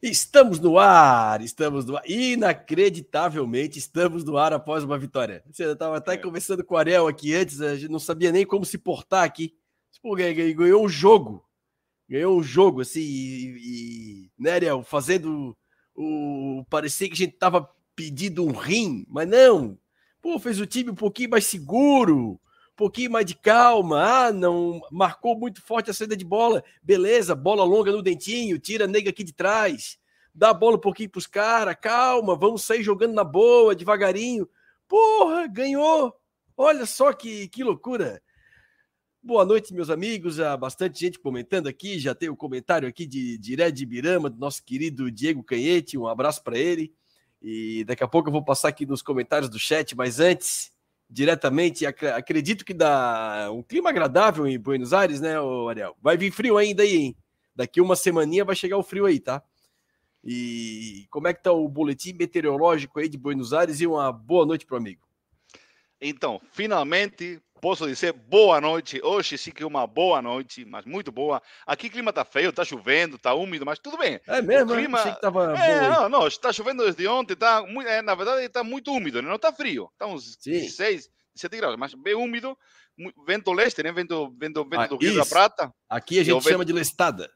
Estamos no ar, estamos no ar. Inacreditavelmente, estamos no ar após uma vitória. Você estava até é. conversando com o Ariel aqui antes, a gente não sabia nem como se portar aqui. Pô, ganhou um jogo. Ganhou um jogo, assim, e, e né, Ariel, fazendo o. Parecia que a gente tava pedindo um rim, mas não. Pô, fez o time um pouquinho mais seguro, pouquinho mais de calma. Ah, não marcou muito forte a saída de bola. Beleza, bola longa no dentinho, tira a nega aqui de trás. Dá a bola um pouquinho pros caras, calma, vamos sair jogando na boa, devagarinho. Porra, ganhou! Olha só que, que loucura! Boa noite, meus amigos. Há bastante gente comentando aqui. Já tem o um comentário aqui de, de de Birama, do nosso querido Diego Canhete. Um abraço para ele. E daqui a pouco eu vou passar aqui nos comentários do chat, mas antes, diretamente. Acredito que dá um clima agradável em Buenos Aires, né, Ariel? Vai vir frio ainda aí, hein? Daqui uma semaninha vai chegar o frio aí, tá? E como é que tá o boletim meteorológico aí de Buenos Aires? E uma boa noite para o amigo. Então, finalmente posso dizer boa noite. Hoje sim que uma boa noite, mas muito boa. Aqui o clima tá feio, tá chovendo, tá úmido, mas tudo bem. É mesmo? O né? clima... Achei que tava é, não, não, está chovendo desde ontem, tá, muito, é, na verdade está muito úmido, né? não está frio, está uns sim. 16, 17 graus, mas bem úmido, vento leste, né? Vento, vento, vento ah, do Rio isso. da Prata. Aqui a gente chama vento... de lestada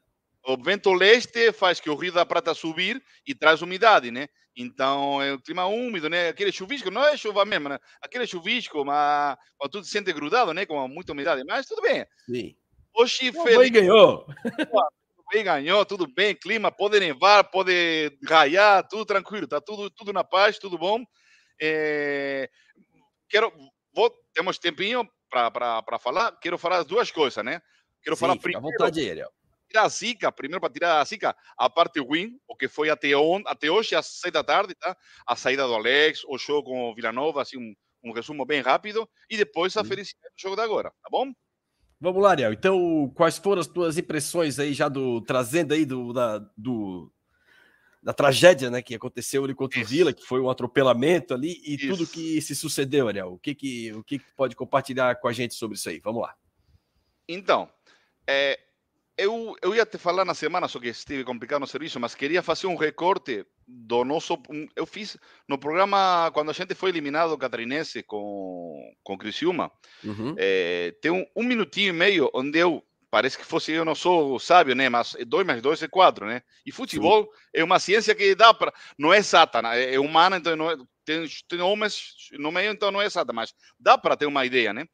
o vento leste faz que o Rio da Prata subir e traz umidade, né? Então é um clima úmido, né? Aquele chuvisco, não é chuva mesmo, né? Aquele chuvisco, mas quando tudo se sente grudado, né? Com muita umidade, mas tudo bem. Sim. Hoje o feliz... ganhou. bem ganhou, tudo bem, clima, pode nevar, pode raiar, tudo tranquilo, tá tudo, tudo na paz, tudo bom. É... Quero, vou, temos tempinho para falar, quero falar as duas coisas, né? Quero Sim, falar primeiro. À vontade, Ariel tirar a zica, primeiro para tirar a zica, a parte ruim, o que foi até, on, até hoje, às seis da tarde, tá? A saída do Alex, o jogo com o Vila Nova, assim, um, um resumo bem rápido, e depois a felicidade do jogo de agora, tá bom? Vamos lá, Ariel. Então, quais foram as tuas impressões aí, já do trazendo aí do, da, do, da tragédia né, que aconteceu ali contra o Vila, que foi um atropelamento ali, e isso. tudo que se sucedeu, Ariel? O que, que, o que, que pode compartilhar com a gente sobre isso aí? Vamos lá. Então, é, eu, eu ia te falar na semana, só que estive complicado no serviço, mas queria fazer um recorte do nosso. Eu fiz no programa, quando a gente foi eliminado do Catarinense com, com Criciúma, uhum. é, tem um, um minutinho e meio onde eu. Parece que fosse eu não sou sábio, né? Mas dois mais dois é quatro, né? E futebol Sim. é uma ciência que dá para. Não é exata, né? é humana, então não é, tem, tem homens no meio, então não é exata, mas dá para ter uma ideia, né?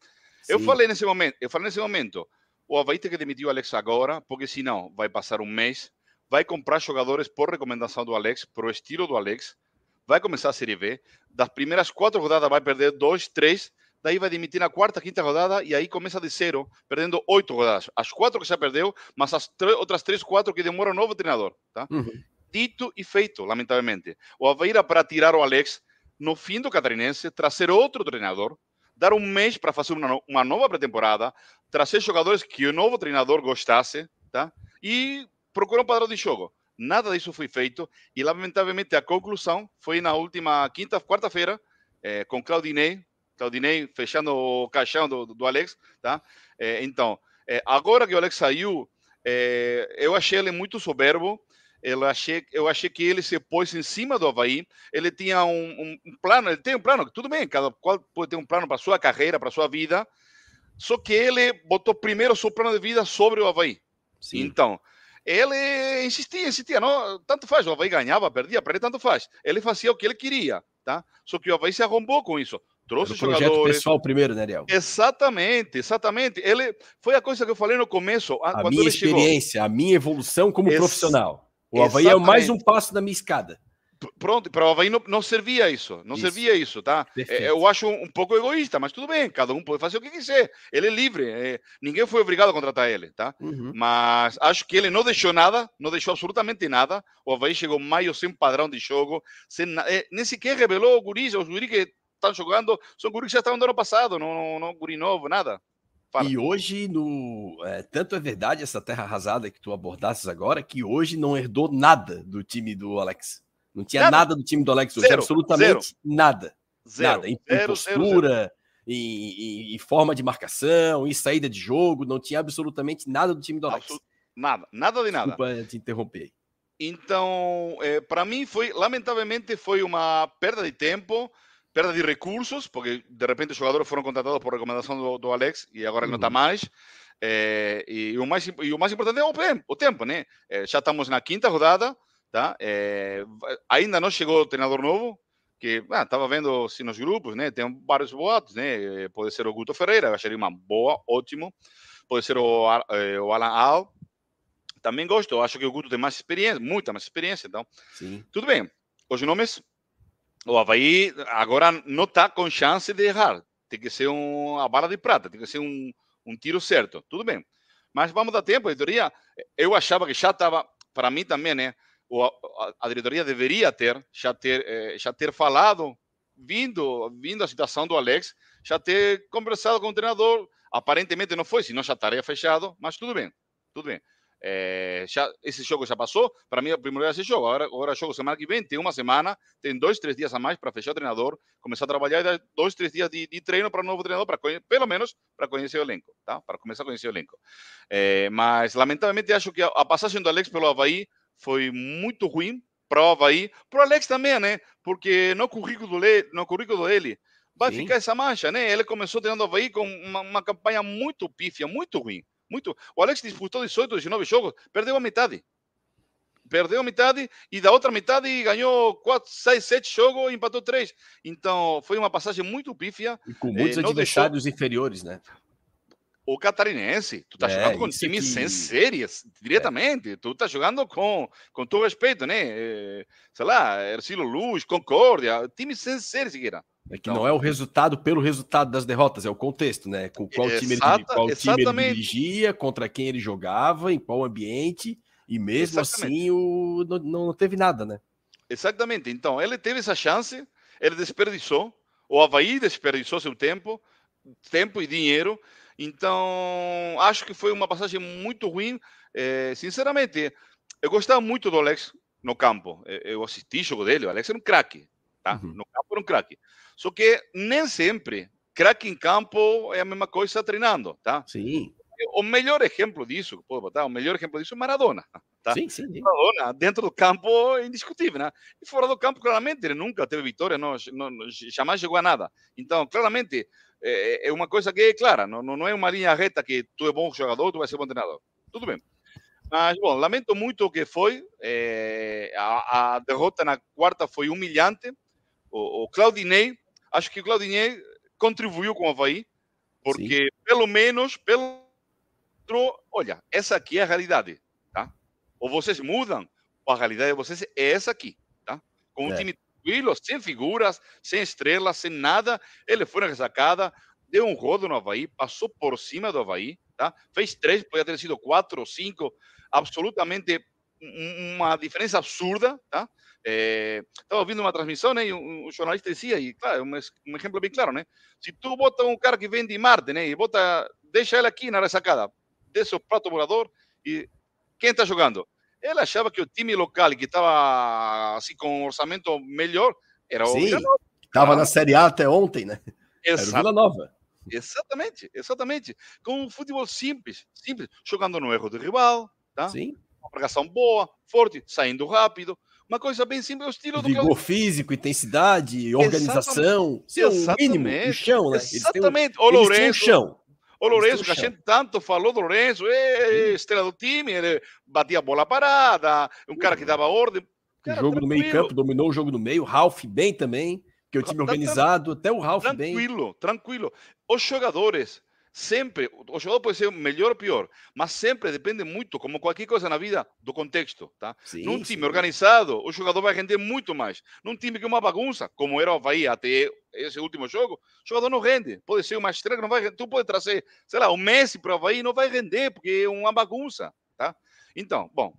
Sim. Eu falei nesse momento, eu falei nesse momento o Havaí tem que demitir o Alex agora, porque senão vai passar um mês, vai comprar jogadores por recomendação do Alex, pro estilo do Alex, vai começar a Série B, das primeiras quatro rodadas vai perder dois, três, daí vai demitir na quarta, quinta rodada e aí começa de zero, perdendo oito rodadas. As quatro que já perdeu, mas as outras três, quatro que demoram novo treinador, tá? Uhum. Dito e feito, lamentavelmente. O Havaí era para tirar o Alex no fim do Catarinense, trazer outro treinador, dar um mês para fazer uma, uma nova pré-temporada, trazer jogadores que o novo treinador gostasse, tá? E procurar um padrão de jogo. Nada disso foi feito e, lamentavelmente, a conclusão foi na última quinta, quarta-feira, é, com Claudinei, Claudinei fechando o caixão do, do Alex, tá? É, então, é, agora que o Alex saiu, eu achei ele muito soberbo, eu achei, eu achei que ele se pôs em cima do Havaí. Ele tinha um, um, plano, ele tem um plano, tudo bem, cada qual pode ter um plano para sua carreira, para sua vida. Só que ele botou primeiro o seu plano de vida sobre o Havaí. Sim. Então, ele insistia, insistia, não, tanto faz, o Havaí ganhava, perdia, para ele tanto faz. Ele fazia o que ele queria, tá? Só que o Havaí se arrombou com isso. Trouxe Era o projeto jogadores. pessoal primeiro, né, Ariel? Exatamente, exatamente. Ele foi a coisa que eu falei no começo, a minha experiência, chegou. a minha evolução como Ex profissional. O Havaí Exatamente. é mais um passo da minha escada. Pronto, para o Havaí não, não servia isso, não isso. servia isso, tá? Perfeito. Eu acho um, um, pouco egoísta, mas tudo bem, cada um pode fazer o que quiser. Ele é livre, é, ninguém foi obrigado a contratar ele, tá? Uhum. Mas acho que ele não deixou nada, não deixou absolutamente nada. O Havaí chegou maio sem padrão de jogo, sem, é, nem sequer revelou o guris, os guris que estão jogando são guris que já estavam no ano passado, não, não, não guri novo, nada. E hoje, no, é, tanto é verdade essa terra arrasada que tu abordasses agora, que hoje não herdou nada do time do Alex. Não tinha nada, nada do time do Alex hoje, zero, absolutamente zero. nada. Zero, nada. Em, zero, em postura, em, em, forma de marcação, em saída de jogo, não tinha absolutamente nada do time do Alex. Absolut nada, nada de nada. Desculpa te interromper. Então, é, para mim foi, lamentavelmente, foi uma perda de tempo, perda de recursos, porque de repente os jogadores foram contratados por recomendação do, do Alex e agora ele não está mais. É, e, o mais, e o mais importante é o tempo, o tempo né? É, já estamos na quinta rodada, tá? É, ainda não chegou o treinador novo, que estava ah, vendo assim, nos grupos, né? Tem vários boatos, né? Pode ser o Guto Ferreira, acharia uma boa, ótimo. Pode ser o, o Alan Al. Também gosto, acho que o Guto tem mais experiência, muita mais experiência, então. Sim. Tudo bem. Os nomes, o Havaí agora não está com chance de errar. Tem que ser um, a bala de prata, tem que ser um, um tiro certo. Tudo bem. Mas vamos dar tempo, a diretoria. Eu achava que já estava, para mim também, né? a, diretoria deveria ter já ter eh, já ter falado vindo vindo a situação do Alex já ter conversado com o treinador aparentemente não foi senão já estaria fechado mas tudo bem tudo bem é, já, esse jogo já passou para mim o primeiro esse jogo agora agora jogo semana que vem tem uma semana tem dois três dias a mais para fechar o treinador começar a trabalhar e dar dois três dias de, de treino para o novo treinador para pelo menos para conhecer o elenco tá para começar a conhecer o elenco é, mas lamentavelmente acho que a, a passagem do Alex pelo Havaí foi muito ruim para o Havaí, para o Alex também, né? Porque no currículo, dele, no currículo dele vai Sim. ficar essa mancha, né? Ele começou treinando o Havaí com uma, uma, campanha muito pífia, muito ruim. Muito. O Alex disputou 18, 19 jogos, perdeu a metade. Perdeu a metade e da outra metade ganhou 4, 6, 7 jogos e empatou 3. Então foi uma passagem muito pífia. E com muitos eh, adversários deixou... inferiores, né? O catarinense. Tu tá é, jogando com times que... sem séries, diretamente. É. Tu tá jogando com, com todo respeito, né? É, sei lá, Ercílio Luz, Concórdia, times sem séries, Siqueira. É que então, não é o resultado pelo resultado das derrotas, é o contexto, né? Com qual, time, ele, qual time ele dirigia, contra quem ele jogava, em qual ambiente, e mesmo exatamente. assim o, não, não teve nada, né? Exatamente. Então, ele teve essa chance, ele desperdiçou, o Havaí desperdiçou seu tempo, tempo e dinheiro, então, acho que foi uma passagem muito ruim. É, sinceramente, eu gostava muito do Alex no campo. Eu assisti o jogo dele, o Alex era um craque. Tá? Uhum. No campo era um craque. Só que nem sempre craque em campo é a mesma coisa treinando. Tá? Sim. O melhor exemplo disso, posso botar, o melhor exemplo disso é Maradona. Tá? Sim, sim, sim. Maradona, dentro do campo, é indiscutível. Né? E fora do campo, claramente, ele nunca teve vitória, não, não, jamais chegou a nada. Então, claramente, é, é uma coisa que é clara, não, não é uma linha reta que tu é bom jogador, tu vai ser bom treinador. Tudo bem. Mas, bom, lamento muito o que foi. É, a, a, derrota na quarta foi humilhante. O, o Claudinei, acho que o Claudinei contribuiu com o Havaí, porque Sim. pelo menos, pelo olha, essa aqui é a realidade, tá? Ou vocês mudam, ou a realidade de vocês é essa aqui, tá? Com um é. time tranquilo, sem figuras, sem estrelas, sem nada. Ele foi na ressacada, deu um rodo no Havaí, passou por cima do Havaí, tá? fez três, podia ter sido quatro ou cinco, absolutamente uma diferença absurda. Tá? É, estava ouvindo uma transmissão né, e um, jornalista dizia, e claro, um, um, exemplo bem claro, né? Se tu bota um cara que vem de Marte né, e bota, deixa ele aqui na ressacada, desce o prato volador e quem está jogando? Ele achava que o time local, que estava assim, com um orçamento melhor, era o Vila Nova. Estava na Série A até ontem, né? Exato. Era o Vila Nova. Exatamente, exatamente. Com um futebol simples, simples, jogando no erro do rival, tá? Sim. Uma marcação boa, forte, saindo rápido. Uma coisa bem simples, o estilo Vigor do Vigor físico, intensidade, organização. Exatamente. o mínimo, o chão, né? Exatamente. Um, o Lourenço. Um chão. O Lourenço, que a gente tanto falou do Lourenço, é estrela do time, ele batia a bola parada, um cara que dava ordem. Cara, o jogo tranquilo. no meio campo, dominou o jogo no meio, Ralph bem também, que é o time organizado, até o Ralph tranquilo, bem. Tranquilo, tranquilo. Os jogadores sempre, o jogador pode ser melhor ou pior, mas sempre depende muito, como qualquer coisa na vida, do contexto, tá? Sim, Num time sim. organizado, o jogador vai render muito mais. Num time que é uma bagunça, como era o Havaí até esse último jogo, o jogador não rende. Pode ser uma estrela que não vai Tu pode trazer, sei lá, o Messi para o Havaí, não vai render, porque é uma bagunça, tá? Então, bom,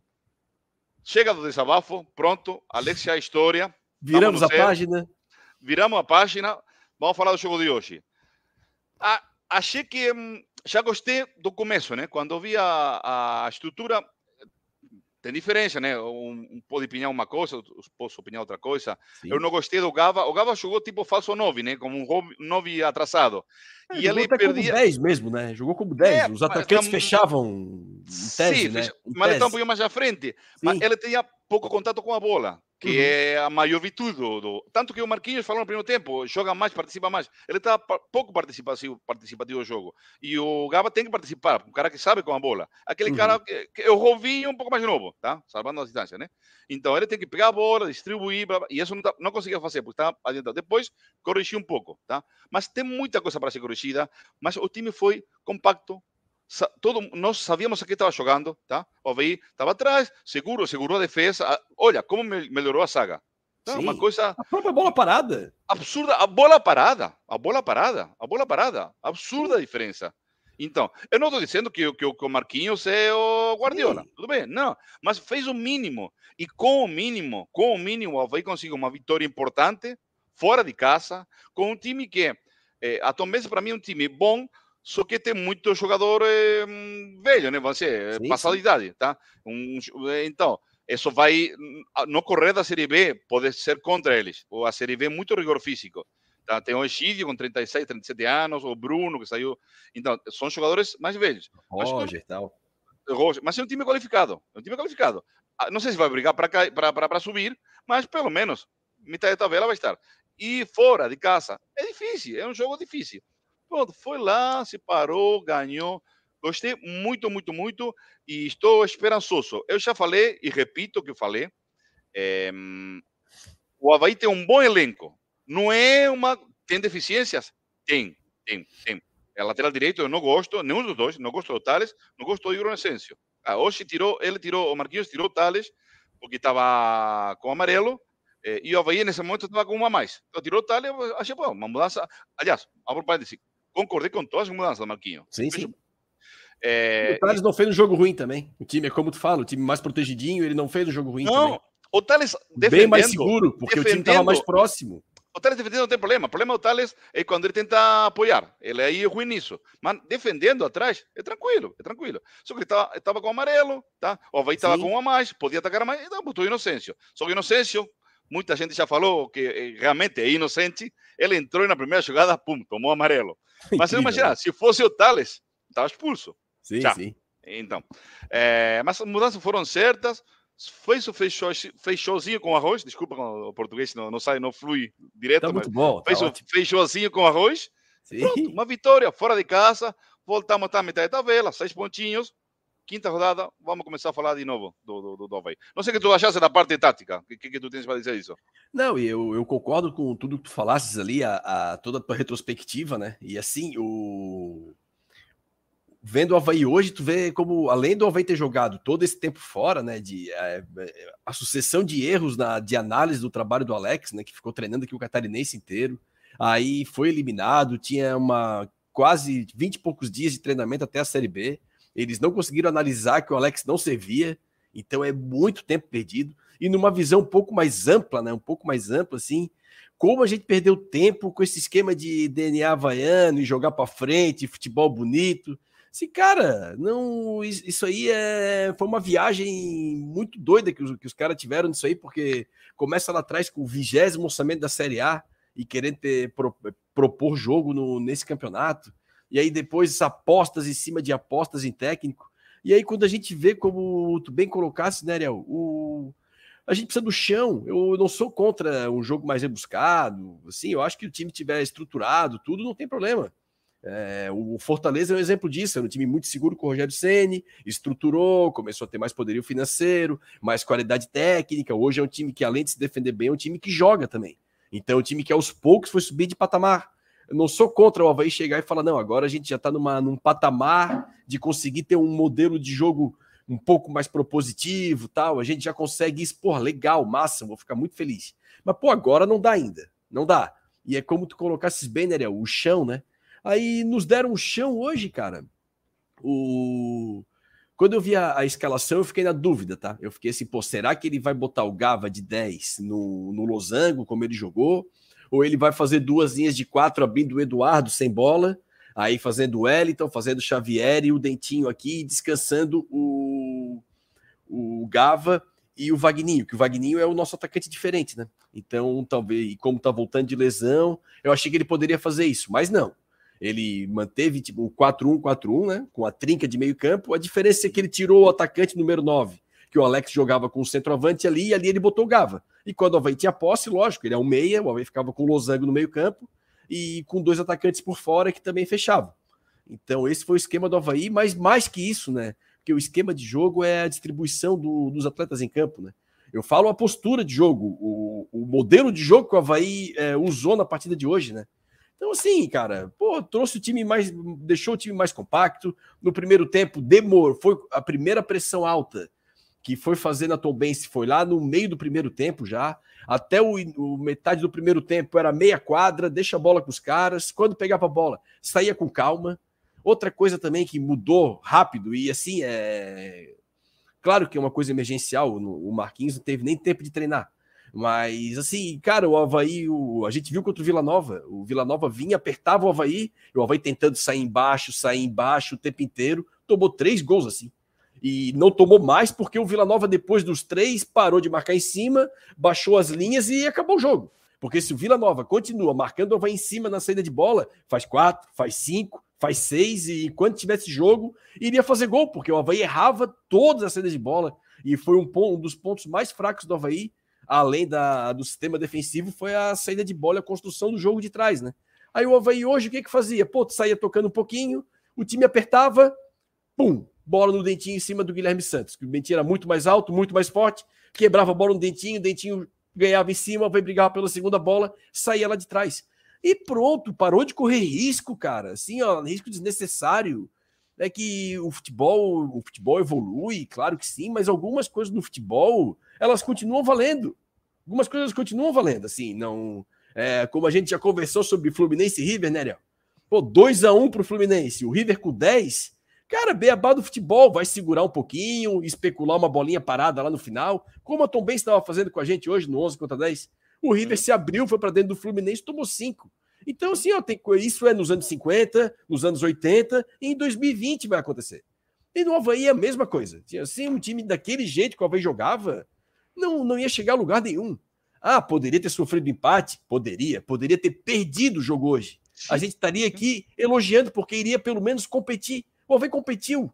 chega do desabafo, pronto, Alexia a história. Viramos a página. Viramos a página, vamos falar do jogo de hoje. Ah, achei que já gostei do começo, né? Quando vi a, a estrutura, tem diferença, né? Um, um pode opinar uma coisa, posso opinar outra coisa. Sim. Eu não gostei do Gava. O Gava jogou tipo falso 9, né? Como um 9 atrasado. É, e ele perdia. como 10 mesmo, né? Jogou como 10. É, Os atacantes fechavam em tese, sim, né? Em mas ele estava um pouquinho mais à frente. Sim. Mas ele tinha pouco contato com a bola, que uhum. é a maior virtude do, Tanto que o Marquinhos falou no primeiro tempo, joga mais, participa mais. Ele está pouco participativo, participativo do jogo. E o Gava tem que participar, um cara que sabe com a bola. Aquele uhum. cara que, que é o Rovinho um pouco mais novo, tá? Salvando a distância, né? Então ele tem que pegar a bola, distribuir, blá, blá, e isso não, tá, não conseguia fazer, porque estava adiantado. Depois corrigir um pouco, tá? Mas tem muita coisa para ser corrigida, mas o time foi compacto, todo, nós sabíamos a que estava jogando, tá? O Havaí estava atrás, seguro, segurou a defesa. Olha como melhorou a saga. Tá? Uma coisa. A própria bola parada. Absurda. A bola parada. A bola parada. A bola parada. Absurda a diferença. Então, eu não estou dizendo que, que, que o Marquinhos é o Guardiola. Sim. Tudo bem? Não. Mas fez o mínimo. E com o mínimo, com o mínimo, o Havaí conseguiu uma vitória importante, fora de casa, com um time que, eh, atualmente, para mim, é um time bom, só que tem muito jogador eh, velho, né? Você, sim, passada sim. idade, tá? Um, então, isso vai no correr da Série B, pode ser contra eles. Ou a Série B é muito rigor físico. Tá? Tem o Egidio com 36, 37 anos, o Bruno que saiu. Então, são jogadores mais velhos. Roger, mas, tal. Roger, mas é um time qualificado. É um time qualificado. Não sei se vai brigar para subir, mas pelo menos metade da tabela vai estar. E fora de casa, é difícil, é um jogo difícil. Pronto, foi lá, se parou, ganhou. Gostei muito, muito, muito e estou esperançoso. Eu já falei e repito o que falei. É, o Havaí tem um bom elenco. Não é uma. Tem deficiências? Tem, tem, tem. A lateral direito eu não gosto, nenhum dos dois. Não gosto do Tales, não gosto do Igor Essêncio. Ah, hoje tirou, ele tirou, o Marquinhos tirou Tales, porque estava com amarelo. Eh, e o Havaí nesse momento estava com uma a mais. Então tirou o Tales, achei bom, uma mudança. Aliás, abro parênteses, concordei com todas as mudanças, Marquinho. Sim, sim. É... O Thales não fez um jogo ruim também. O time é como tu fala, o time mais protegidinho, ele não fez um jogo ruim não, também. O Thales Bem mais seguro, porque o time estava mais próximo. O Thales defendendo não tem problema. O problema do Thales é quando ele tenta apoiar. Ele aí é ruim nisso. Mas defendendo atrás, é tranquilo, é tranquilo. Só que ele estava com amarelo, tá? O Havaí estava com um a mais, podia atacar mais, então botou Inocêncio. Só que Inocêncio, muita gente já falou que eh, realmente é inocente. Ele entrou na primeira jogada, pum, tomou amarelo. Mas você imagina, se fosse o Thales, estava expulso. Sim, Já. sim. Então, é, mas as mudanças foram certas. Fez o fechou, fechouzinho com arroz. Desculpa, o português não, não sai, não flui direto. Tá muito bom. Tá fez ótimo. o fechouzinho com arroz. Pronto, uma vitória fora de casa. Voltamos a metade da tabela, seis pontinhos. Quinta rodada, vamos começar a falar de novo do, do, do, do Havaí. Não sei o que tu achaste da parte tática. O que, que, tu tens para dizer isso? Não, eu, eu concordo com tudo que tu falasses ali, a, a, toda a tua retrospectiva, né? E assim, o vendo o Havaí hoje, tu vê como, além do Havaí ter jogado todo esse tempo fora, né, de é, é, a sucessão de erros na, de análise do trabalho do Alex, né, que ficou treinando aqui o catarinense inteiro, aí foi eliminado, tinha uma quase 20 e poucos dias de treinamento até a Série B, eles não conseguiram analisar que o Alex não servia, então é muito tempo perdido, e numa visão um pouco mais ampla, né, um pouco mais ampla, assim, como a gente perdeu tempo com esse esquema de DNA havaiano e jogar para frente, futebol bonito, Assim, cara, não, isso aí é, foi uma viagem muito doida que os, que os caras tiveram nisso aí, porque começa lá atrás com o vigésimo orçamento da Série A e querendo ter, pro, propor jogo no, nesse campeonato, e aí depois apostas em cima de apostas em técnico. E aí, quando a gente vê como tu bem colocasse, né, Ariel, o, a gente precisa do chão. Eu não sou contra um jogo mais rebuscado. Assim, eu acho que o time tiver estruturado, tudo não tem problema. É, o Fortaleza é um exemplo disso, era um time muito seguro com o Rogério Ceni, estruturou, começou a ter mais poderio financeiro, mais qualidade técnica. Hoje é um time que, além de se defender bem, é um time que joga também. Então, é um time que aos poucos foi subir de patamar. Eu não sou contra o Havaí chegar e falar, não, agora a gente já está num patamar de conseguir ter um modelo de jogo um pouco mais propositivo, tal. A gente já consegue expor, legal, massa, vou ficar muito feliz. Mas, pô, agora não dá ainda, não dá. E é como tu colocasses bem, né, o chão, né? Aí nos deram um chão hoje, cara. O... Quando eu vi a, a, escalação, eu fiquei na dúvida, tá? Eu fiquei assim, pô, será que ele vai botar o Gava de 10 no, no losango, como ele jogou? Ou ele vai fazer duas linhas de quatro, abrindo o Eduardo sem bola, aí fazendo o Wellington, fazendo o Xavier e o Dentinho aqui, descansando o, o Gava e o Vagninho, que o Vagninho é o nosso atacante diferente, né? Então, talvez, como tá voltando de lesão, eu achei que ele poderia fazer isso, mas não. Ele manteve tipo, o 4-1-4-1, né? Com a trinca de meio campo. A diferença é que ele tirou o atacante número 9, que o Alex jogava com o centroavante ali e ali ele botou o Gava. E quando o Havaí tinha posse, lógico, ele é um meia, o Havaí ficava com o Losango no meio-campo e com dois atacantes por fora que também fechavam. Então, esse foi o esquema do Havaí, mas mais que isso, né? Porque o esquema de jogo é a distribuição do, dos atletas em campo, né? Eu falo a postura de jogo, o, o modelo de jogo que o Havaí é, usou na partida de hoje, né? Então, assim, cara, pô, trouxe o time mais. deixou o time mais compacto. No primeiro tempo, demorou. Foi a primeira pressão alta que foi fazer na Tombense foi lá no meio do primeiro tempo já. Até o, o, metade do primeiro tempo era meia quadra, deixa a bola com os caras. Quando pegava a bola, saía com calma. Outra coisa também que mudou rápido, e assim, é. Claro que é uma coisa emergencial, o Marquinhos não teve nem tempo de treinar. Mas, assim, cara, o Havaí, o... a gente viu contra o Vila Nova. O Vila Nova vinha, apertava o Havaí, e o Havaí tentando sair embaixo, sair embaixo o tempo inteiro. Tomou três gols assim. E não tomou mais porque o Vila Nova, depois dos três, parou de marcar em cima, baixou as linhas e acabou o jogo. Porque se o Vila Nova continua marcando o Havaí em cima na saída de bola, faz quatro, faz cinco, faz seis, e quando tivesse jogo, iria fazer gol, porque o Havaí errava todas as saídas de bola. E foi um, um dos pontos mais fracos do Havaí, além da, do sistema defensivo, foi a saída de bola a construção do jogo de trás, né? Aí o Havaí hoje, o que que fazia? Pô, saía tocando um pouquinho, o time apertava, pum, bola no dentinho em cima do Guilherme Santos, que o dentinho era muito mais alto, muito mais forte, quebrava a bola no dentinho, o dentinho ganhava em cima, vai brigar pela segunda bola, saía lá de trás. E pronto, parou de correr risco, cara. Assim, ó, risco desnecessário. É que o futebol, o futebol evolui, claro que sim, mas algumas coisas no futebol, elas continuam valendo. Algumas coisas continuam valendo, assim, não. É, como a gente já conversou sobre Fluminense e River, né, Ariel? Pô, 2 a 1 um pro Fluminense, o River com 10, Cara, beabá do futebol, vai segurar um pouquinho, especular uma bolinha parada lá no final, como a Tom Ben estava fazendo com a gente hoje no 11 contra 10. O River se abriu, foi para dentro do Fluminense, tomou 5. Então, assim, ó, tem, isso é nos anos 50, nos anos 80, e em 2020 vai acontecer. E no Havaí é a mesma coisa. Assim, um time daquele jeito que o Havaí jogava, não, não ia chegar a lugar nenhum. Ah, poderia ter sofrido empate? Poderia. Poderia ter perdido o jogo hoje. A gente estaria aqui elogiando porque iria pelo menos competir. O Havaí competiu.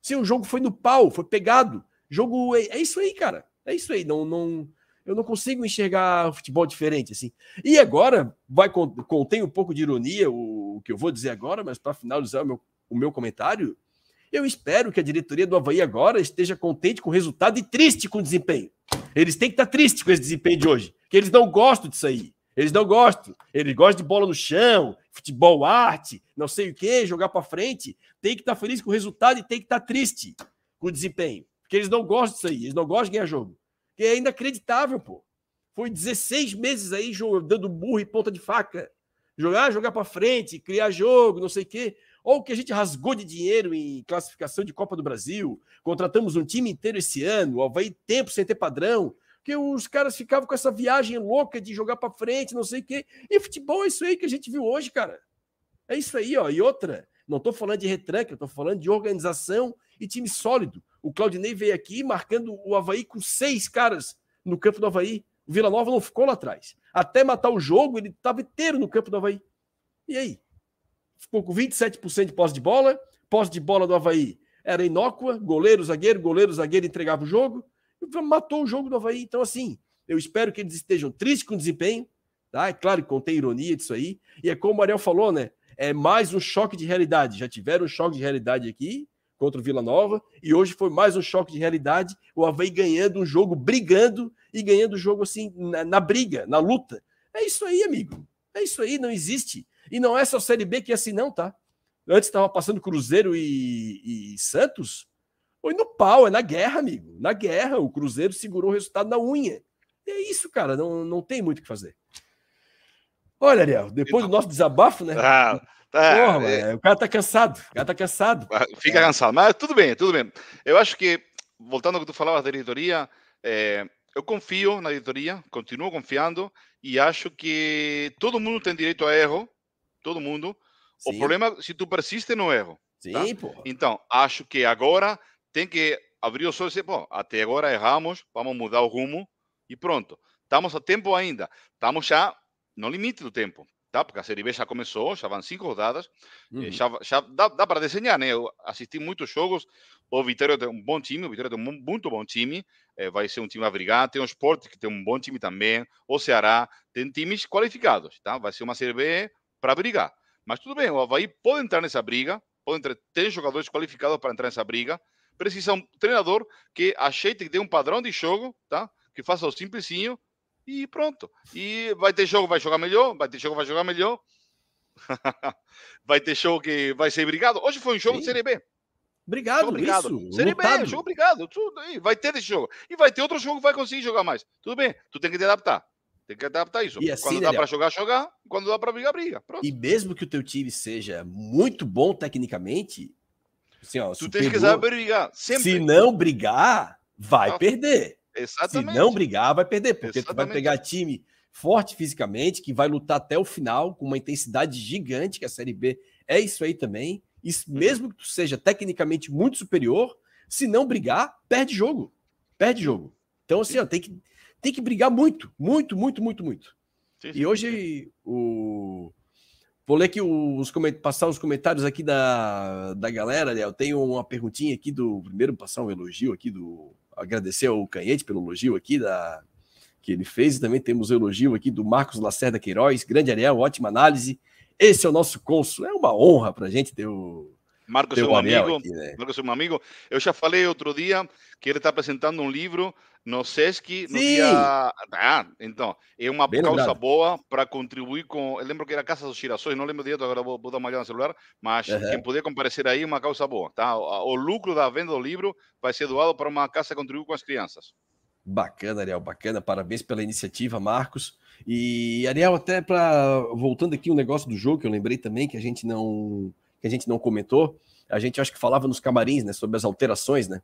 Sim, o jogo foi no pau, foi pegado. Jogo é, é isso aí, cara. É isso aí. Não, não, eu não consigo enxergar futebol diferente assim. E agora vai contém um pouco de ironia o, o que eu vou dizer agora, mas para finalizar o meu, o meu comentário, eu espero que a diretoria do Havaí agora esteja contente com o resultado e triste com o desempenho. Eles têm que estar tristes com esse desempenho de hoje, que eles não gostam disso aí. Eles não gostam. Eles gostam de bola no chão, futebol arte, não sei o que, jogar para frente. Tem que estar tá feliz com o resultado e tem que estar tá triste com o desempenho. Porque eles não gostam disso aí, eles não gostam de ganhar jogo. Que é inacreditável, pô. Foi 16 meses aí dando burro e ponta de faca. Jogar, jogar para frente, criar jogo, não sei o quê. Ou o que a gente rasgou de dinheiro em classificação de Copa do Brasil. Contratamos um time inteiro esse ano, vai tempo sem ter padrão que os caras ficavam com essa viagem louca de jogar para frente, não sei o quê. E futebol é isso aí que a gente viu hoje, cara. É isso aí, ó. E outra, não estou falando de retranca, estou falando de organização e time sólido. O Claudinei veio aqui marcando o Havaí com seis caras no campo do Havaí. O Vila Nova não ficou lá atrás. Até matar o jogo, ele estava inteiro no campo do Havaí. E aí? Ficou com 27% de posse de bola. Posse de bola do Havaí era inócua. Goleiro, zagueiro, goleiro, zagueiro entregava o jogo matou o jogo do Havaí. Então, assim, eu espero que eles estejam tristes com o desempenho, tá? É claro que contém ironia disso aí. E é como o Ariel falou, né? É mais um choque de realidade. Já tiveram um choque de realidade aqui contra o Vila Nova, e hoje foi mais um choque de realidade. O Havaí ganhando um jogo, brigando e ganhando o jogo assim, na, na briga, na luta. É isso aí, amigo. É isso aí, não existe. E não é só Série B que é assim, não, tá? Antes estava passando Cruzeiro e, e Santos. Foi no pau, é na guerra, amigo. Na guerra, o Cruzeiro segurou o resultado na unha. E é isso, cara, não, não tem muito o que fazer. Olha, Ariel, depois do nosso desabafo, né? Ah, tá, Porra, é... o cara tá cansado, o cara tá cansado. Ah, fica é. cansado, mas tudo bem, tudo bem. Eu acho que, voltando ao que tu falavas da editoria, é, eu confio na editoria, continuo confiando e acho que todo mundo tem direito a erro, todo mundo. Sim. O problema é se tu persiste no erro. Sim, tá? pô. Então, acho que agora tem que abrir os olhos e dizer, bom, até agora erramos, vamos mudar o rumo e pronto. Estamos a tempo ainda. Estamos já no limite do tempo. tá? Porque a Série B já começou, já vão cinco rodadas, uhum. já, já dá, dá para desenhar, né? Eu assisti muitos jogos, o Vitória tem um bom time, o Vitória tem um muito bom time, é, vai ser um time a brigar, tem o Sport, que tem um bom time também, o Ceará, tem times qualificados, tá? Vai ser uma Série B para brigar. Mas tudo bem, o Havaí pode entrar nessa briga, pode entrar, tem jogadores qualificados para entrar nessa briga, precisa um treinador que ajeite, que dê um padrão de jogo, tá? Que faça o simplesinho e pronto. E vai ter jogo, vai jogar melhor, vai ter jogo, vai jogar melhor. vai ter jogo que vai ser brigado. Hoje foi um jogo Sim. de Série B. Obrigado, obrigado. Isso, Série lutado. B, jogo obrigado. Tudo aí. Vai ter esse jogo. E vai ter outro jogo que vai conseguir jogar mais. Tudo bem, tu tem que te adaptar. Tem que adaptar isso. Assim, quando dá para jogar, jogar. Quando dá para brigar, briga. Pronto. E mesmo que o teu time seja muito bom tecnicamente, assim, ó, tu tem que saber brigar. Sempre. Se não brigar, vai perder. Exatamente. Se não brigar, vai perder, porque Exatamente. tu vai pegar time forte fisicamente, que vai lutar até o final, com uma intensidade gigante, que a Série B é isso aí também. E uhum. mesmo que tu seja tecnicamente muito superior, se não brigar, perde jogo. Perde jogo. Então, assim, ó, tem que, tem que brigar muito, muito, muito, muito, muito. Sim, sim, e hoje o. Vou ler aqui os comentários, passar os comentários aqui da, da galera? Eu tenho uma perguntinha aqui do. Primeiro, passar um elogio aqui do agradecer ao Canhete pelo elogio aqui da, que ele fez. E também temos o elogio aqui do Marcos Lacerda Queiroz. Grande Ariel, ótima análise. Esse é o nosso cônsul. É uma honra para a gente ter o. Marcos é um amigo. Aqui, né? Marcos é um amigo. Eu já falei outro dia que ele está apresentando um livro no SESC no Sim. dia. Ah, então, é uma Bem causa lembrado. boa para contribuir com. Eu lembro que era a Casa dos Girassóis, não lembro direito, agora vou, vou dar uma olhada no celular, mas uhum. quem puder comparecer aí, uma causa boa. Tá? O, o, lucro da venda do livro vai ser doado para uma casa que contribui com as crianças. Bacana, Ariel, bacana. Parabéns pela iniciativa, Marcos. E, Ariel, até para. Voltando aqui um negócio do jogo que eu lembrei também, que a gente não, que a gente não comentou. A gente acho que falava nos camarins, né, sobre as alterações, né?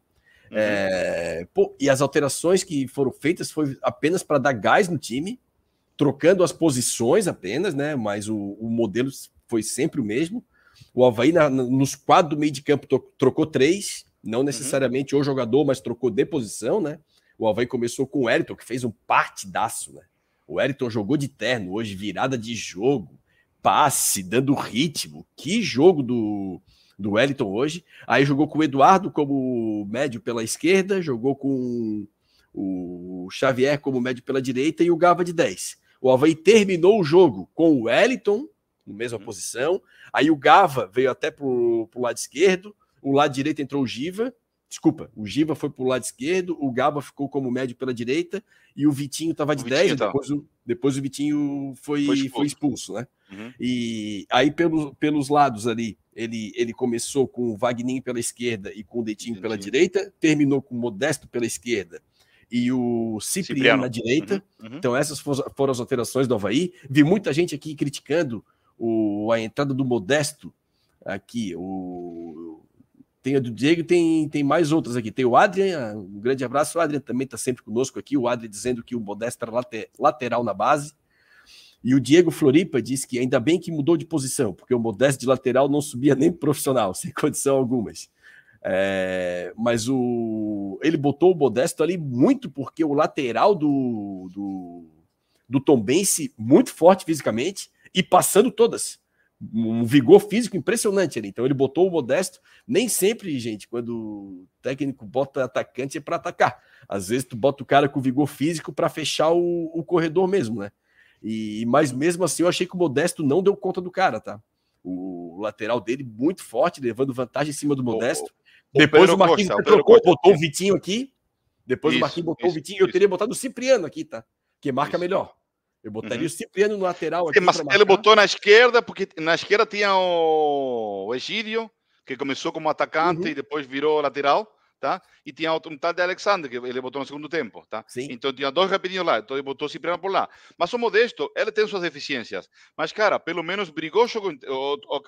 Uhum. É, pô, e as alterações que foram feitas foi apenas para dar gás no time, trocando as posições apenas, né? Mas o, o modelo foi sempre o mesmo. O Havaí, na, nos quadros do meio de campo, trocou três, não uhum. necessariamente uhum. o jogador, mas trocou de posição, né? O Havaí começou com o Eriton, que fez um partidaço, né? O Eriton jogou de terno hoje, virada de jogo, passe, dando ritmo. Que jogo do, do Wellington hoje. Aí jogou com o Eduardo como médio pela esquerda, jogou com o Xavier como médio pela direita e o Gava de 10. O Havaí terminou o jogo com o Wellington, na mesma uhum. posição. Aí o Gava veio até para o lado esquerdo, o lado direito entrou o Giva. Desculpa, o Giva foi para o lado esquerdo, o Gava ficou como médio pela direita e o Vitinho estava de 10. Tá. Depois, o, depois o Vitinho foi, foi expulso, foi expulso né? Uhum. E aí pelos, pelos lados ali, ele, ele começou com o Wagninho pela esquerda e com o Detinho pela direita, terminou com o Modesto pela esquerda e o Cipriano, Cipriano. na direita. Uhum, uhum. Então, essas foram as alterações do Havaí. Vi muita gente aqui criticando o, a entrada do Modesto aqui. O, tem a do Diego tem, tem mais outras aqui. Tem o Adrian, um grande abraço. O Adrian também está sempre conosco aqui. O Adrian dizendo que o Modesto era lateral na base. E o Diego Floripa disse que ainda bem que mudou de posição, porque o Modesto de lateral não subia nem profissional, sem condição algumas. É, mas o, ele botou o Modesto ali muito porque o lateral do, do, do Tom Bense muito forte fisicamente e passando todas. Um vigor físico impressionante ali. Então ele botou o Modesto. Nem sempre, gente, quando o técnico bota atacante é para atacar. Às vezes tu bota o cara com vigor físico para fechar o, o corredor mesmo, né? E, mas mesmo assim, eu achei que o Modesto não deu conta do cara, tá? O lateral dele muito forte, levando vantagem em cima do Modesto. O, Depois o, o Marquinhos Costa, trocou, Costa. botou o Vitinho aqui. Depois isso, o Marquinhos botou isso, o Vitinho. Eu teria botado o Cipriano aqui, tá? Que marca isso. melhor. Eu botaria uhum. o Cipriano no lateral aqui. Mas ele botou na esquerda, porque na esquerda tinha o Egídio, que começou como atacante uhum. e depois virou lateral tá? E tinha outro, um tal de Alexander, que ele botou no segundo tempo, tá? Sim. Então tinha dois rapidinhos lá, então ele botou Cipriano por lá. Mas o Modesto, ele tem suas deficiências. Mas, cara, pelo menos brigou,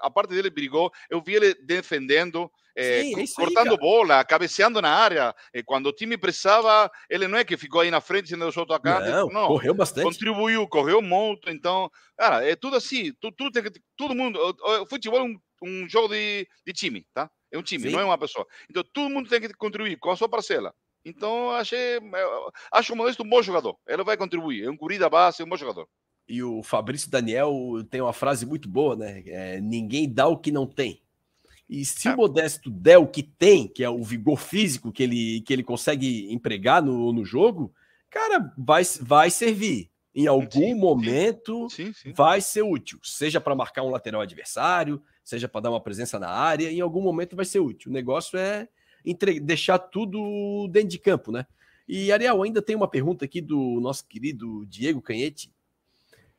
a parte dele brigou, eu vi ele defendendo, é, Sim, cortando aí, bola, cabeceando na área. E quando o time precisava, ele não é que ficou aí na frente sendo o outro atacante. Não, não, correu bastante. Contribuiu, correu muito. Então, cara, é tudo assim. Tudo, tudo tem que, todo mundo. O, o futebol é um, um jogo de, de time, tá? É um time, Sim. não é uma pessoa. Então todo mundo tem que contribuir com a sua parcela. Então achei, acho o Modesto um bom jogador. Ele vai contribuir. É um guri da base, é um bom jogador. E o Fabrício Daniel tem uma frase muito boa, né? É, ninguém dá o que não tem. E se é. o Modesto der o que tem, que é o vigor físico que ele, que ele consegue empregar no, no jogo, cara, vai, vai servir. Em algum sim, momento sim, sim, vai ser útil, seja para marcar um lateral adversário, seja para dar uma presença na área, em algum momento vai ser útil. O negócio é entre... deixar tudo dentro de campo, né? E Ariel, ainda tem uma pergunta aqui do nosso querido Diego Canhete,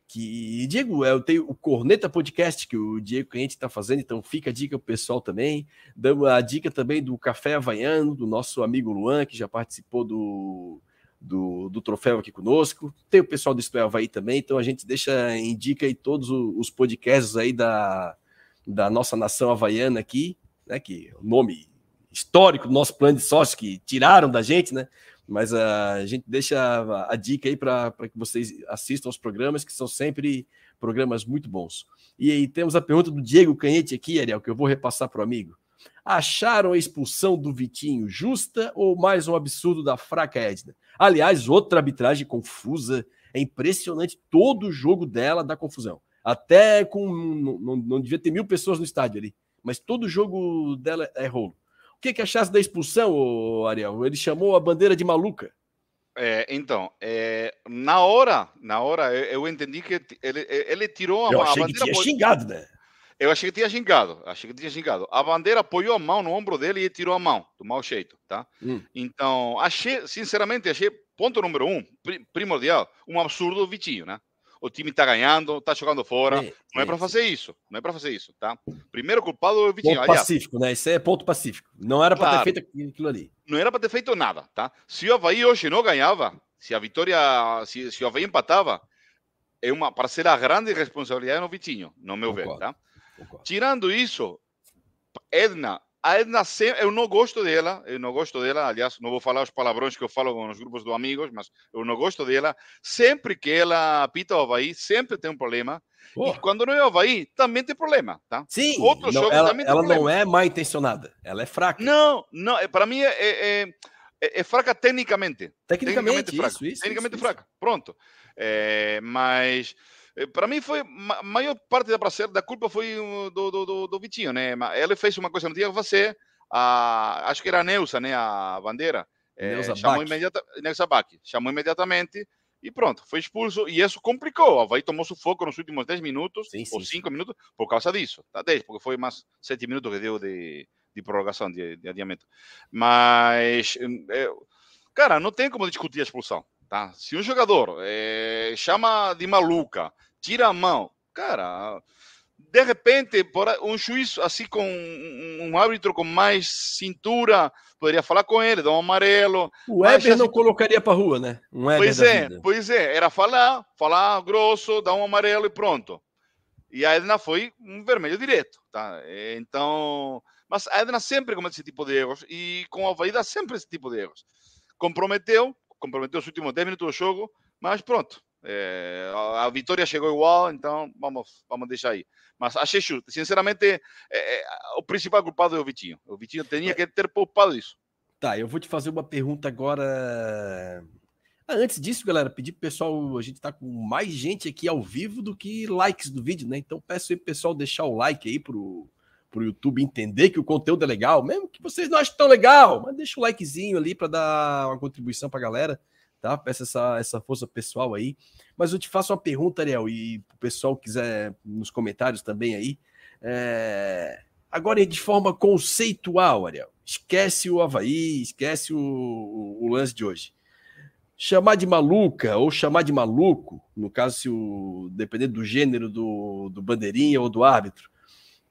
que, Diego, eu tenho o Corneta Podcast que o Diego Canhete está fazendo, então fica a dica o pessoal também. Damos a dica também do Café Havaiano, do nosso amigo Luan, que já participou do, do, do troféu aqui conosco. Tem o pessoal do é Havaí também, então a gente deixa em dica aí todos os podcasts aí da, da nossa nação havaiana aqui, né? Que é o nome histórico do nosso plano de sócio que tiraram da gente, né? Mas a gente deixa a, a dica aí para que vocês assistam os programas, que são sempre programas muito bons. E aí temos a pergunta do Diego Canhete aqui, Ariel, que eu vou repassar para o amigo. Acharam a expulsão do Vitinho justa ou mais um absurdo da fraca Edna? Aliás, outra arbitragem confusa. É impressionante todo o jogo dela da confusão. Até com. Não, não, devia ter mil pessoas no estádio ali. Mas todo o jogo dela é rolo que, que achasse da expulsão, Ariel? Ele chamou a bandeira de maluca. É, então, é, na hora, na hora, eu, eu entendi que ele, ele tirou a, eu achei a bandeira. Que tinha xingado, né? Eu achei que tinha xingado, achei que tinha xingado. A bandeira apoiou a mão no ombro dele e tirou a mão, do mau jeito, tá? Hum. Então, achei, sinceramente, achei, ponto número um, primordial, um absurdo o Vitinho, né? O time está ganhando, está jogando fora. É, não é, é para fazer isso. Não é para fazer isso, tá? Primeiro culpado é o Vitinho. Ponto Aliás, pacífico, né? Isso é ponto pacífico. Não era claro, para ter feito aquilo ali. Não era para ter feito nada, tá? Se o Havaí hoje não ganhava, se a vitória, se, se o Havaí empatava, é uma parcela grande de responsabilidade no Vitinho, no meu Concordo. ver, tá? Concordo. Tirando isso, Edna a Edna, eu não gosto dela, eu não gosto dela, aliás, não vou falar os palavrões que eu falo com os grupos de amigos, mas eu não gosto dela. Sempre que ela apita o Havaí, sempre tem um problema. E quando não é o Havaí, também tem problema, tá? Sim, Outro não, ela, ela não é mal intencionada, ela é fraca. Não, não, é, para mim é, é, é, é fraca tecnicamente. Tecnicamente, tecnicamente fraca. Isso, isso, tecnicamente isso, fraca, pronto. É, mas eh, para mim foi a maior parte da prazer da culpa foi do, do, do, do Vitinho, né? Ele fez uma coisa que não tinha que fazer. A, acho que era a Neuza, né? A bandeira. É, chamou, imediata, Neuza Bach, chamou imediatamente e pronto, foi expulso. E isso complicou. O Havaí tomou sufoco nos últimos 10 minutos, sim, ou 5 minutos, por causa disso. Tá? 10, porque foi mais 7 minutos que deu de, de prorrogação, de, de adiamento. Mas, é, cara, não tem como discutir a expulsão. Tá? Se um jogador é, chama de maluca, tira a mão, cara, de repente, por um juiz assim com um, árbitro com mais cintura, poderia falar com ele, dar um amarelo. O Weber não colocaria para rua, né? Um pois é, vida. pois é, era falar, falar grosso, dar um amarelo e pronto. E a Edna foi um vermelho direto, tá? Então, mas a Edna sempre comete esse tipo de erros e com a Havaí sempre esse tipo de erros. Comprometeu, comprometeu os últimos 10 minutos do jogo, mas pronto. É, a, vitória chegou igual, então vamos, vamos deixar aí. Mas achei justo. Sinceramente, é, é, o principal culpado é o Vitinho. O Vitinho tinha que ter poupado isso. Tá, eu vou te fazer uma pergunta agora. Ah, antes disso, galera, pedir pro pessoal, a gente tá com mais gente aqui ao vivo do que likes do vídeo, né? Então peço aí pro pessoal deixar o like aí pro, pro YouTube entender que o conteúdo é legal, mesmo que vocês não achem tão legal, mas deixa o likezinho ali para dar uma contribuição para a galera, tá? Peço essa, essa força pessoal aí. Mas eu te faço uma pergunta, Ariel, e o pessoal quiser nos comentários também aí. É... Agora, de forma conceitual, Ariel, esquece o Havaí, esquece o, o, o lance de hoje chamar de maluca ou chamar de maluco, no caso, se o dependendo do gênero do, do bandeirinha ou do árbitro,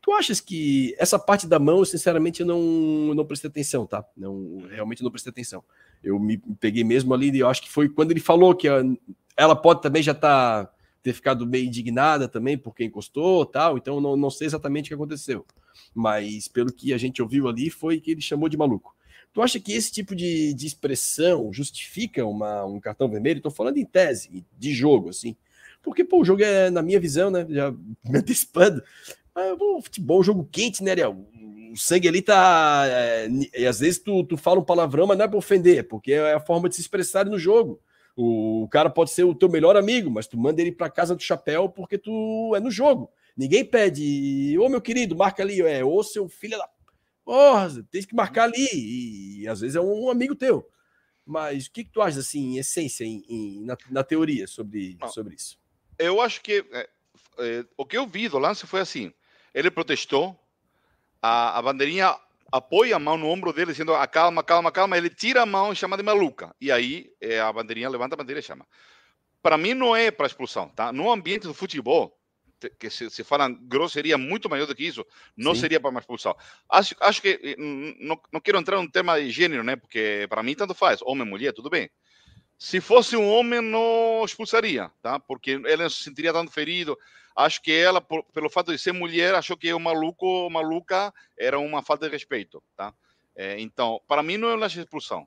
Tu achas que essa parte da mão, sinceramente, eu não, não prestei atenção, tá? Não, realmente não prestei atenção. Eu me peguei mesmo ali, e eu acho que foi quando ele falou que ela pode também já tá, ter ficado meio indignada também porque encostou tal, então não, não sei exatamente o que aconteceu. Mas pelo que a gente ouviu ali, foi que ele chamou de maluco. Tu acha que esse tipo de, de expressão justifica uma, um cartão vermelho? Estou falando em tese, de jogo, assim. Porque, pô, o jogo é, na minha visão, né? Já me antecipando, mas, pô, futebol, jogo quente, né, Ariel? O sangue ali tá. É, e às vezes tu, tu fala um palavrão, mas não é pra ofender, porque é a forma de se expressar no jogo. O, cara pode ser o teu melhor amigo, mas tu manda ele para casa do chapéu porque tu é no jogo. Ninguém pede, ô meu querido, marca ali, é, ô seu filho da. Porra, tem que marcar ali. E, e, às vezes é um amigo teu. Mas o que, que tu acha, assim, em essência, em, em na, na, teoria, sobre, sobre isso? Eu acho que é, é, o que eu vi do lance foi assim: ele protestou, a, a bandeirinha apoia a mão no ombro dele, dizendo acalma, calma, calma. Ele tira a mão e chama de maluca. E aí é, a bandeirinha levanta a bandeira e chama. Para mim, não é para expulsão, tá? No ambiente do futebol, que se, se fala grosseria muito maior do que isso, não Sim. seria para uma expulsão. Acho, acho que eh, não, não quero entrar no tema de gênero, né? Porque para mim tanto faz, homem, mulher, tudo bem. Se fosse um homem, não expulsaria, tá? Porque ele se sentiria tanto ferido. Acho que ela, por, pelo fato de ser mulher, achou que o maluco, maluca, era uma falta de respeito, tá? É, então, para mim não é uma expulsão.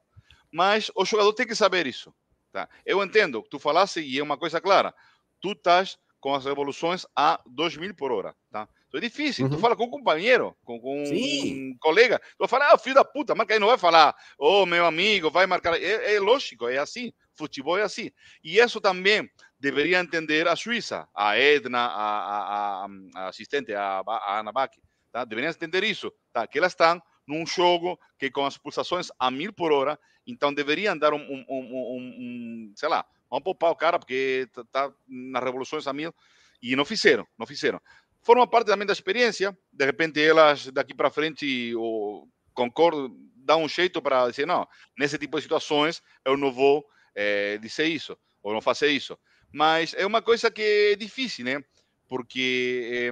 Mas o jogador tem que saber isso, tá? Eu entendo, tu falasse e é uma coisa clara. Tu estás com as revoluções a 2 mil por hora, tá? Então é difícil. Uhum. Tu fala com um companheiro, com, com um colega, tu vai falar, ah, filho da puta, marca aí, não vai falar, ô oh, meu amigo, vai marcar. É, é lógico, é assim. Futebol é assim. E isso também deveria entender a Suíça, a Edna, a, a, a assistente, a, a Ana Bach, tá? deveriam entender isso, tá? que elas estão num jogo que com as pulsações a mil por hora, então deveriam dar um, um, um, um sei lá, vamos poupar o cara porque está nas revoluções a mil, e não fizeram, não fizeram. Forma parte também da experiência, de repente elas daqui para frente ou, concordam, dá um jeito para dizer, não, nesse tipo de situações eu não vou é, dizer isso, ou não fazer isso. Mas é uma coisa que é difícil, né? Porque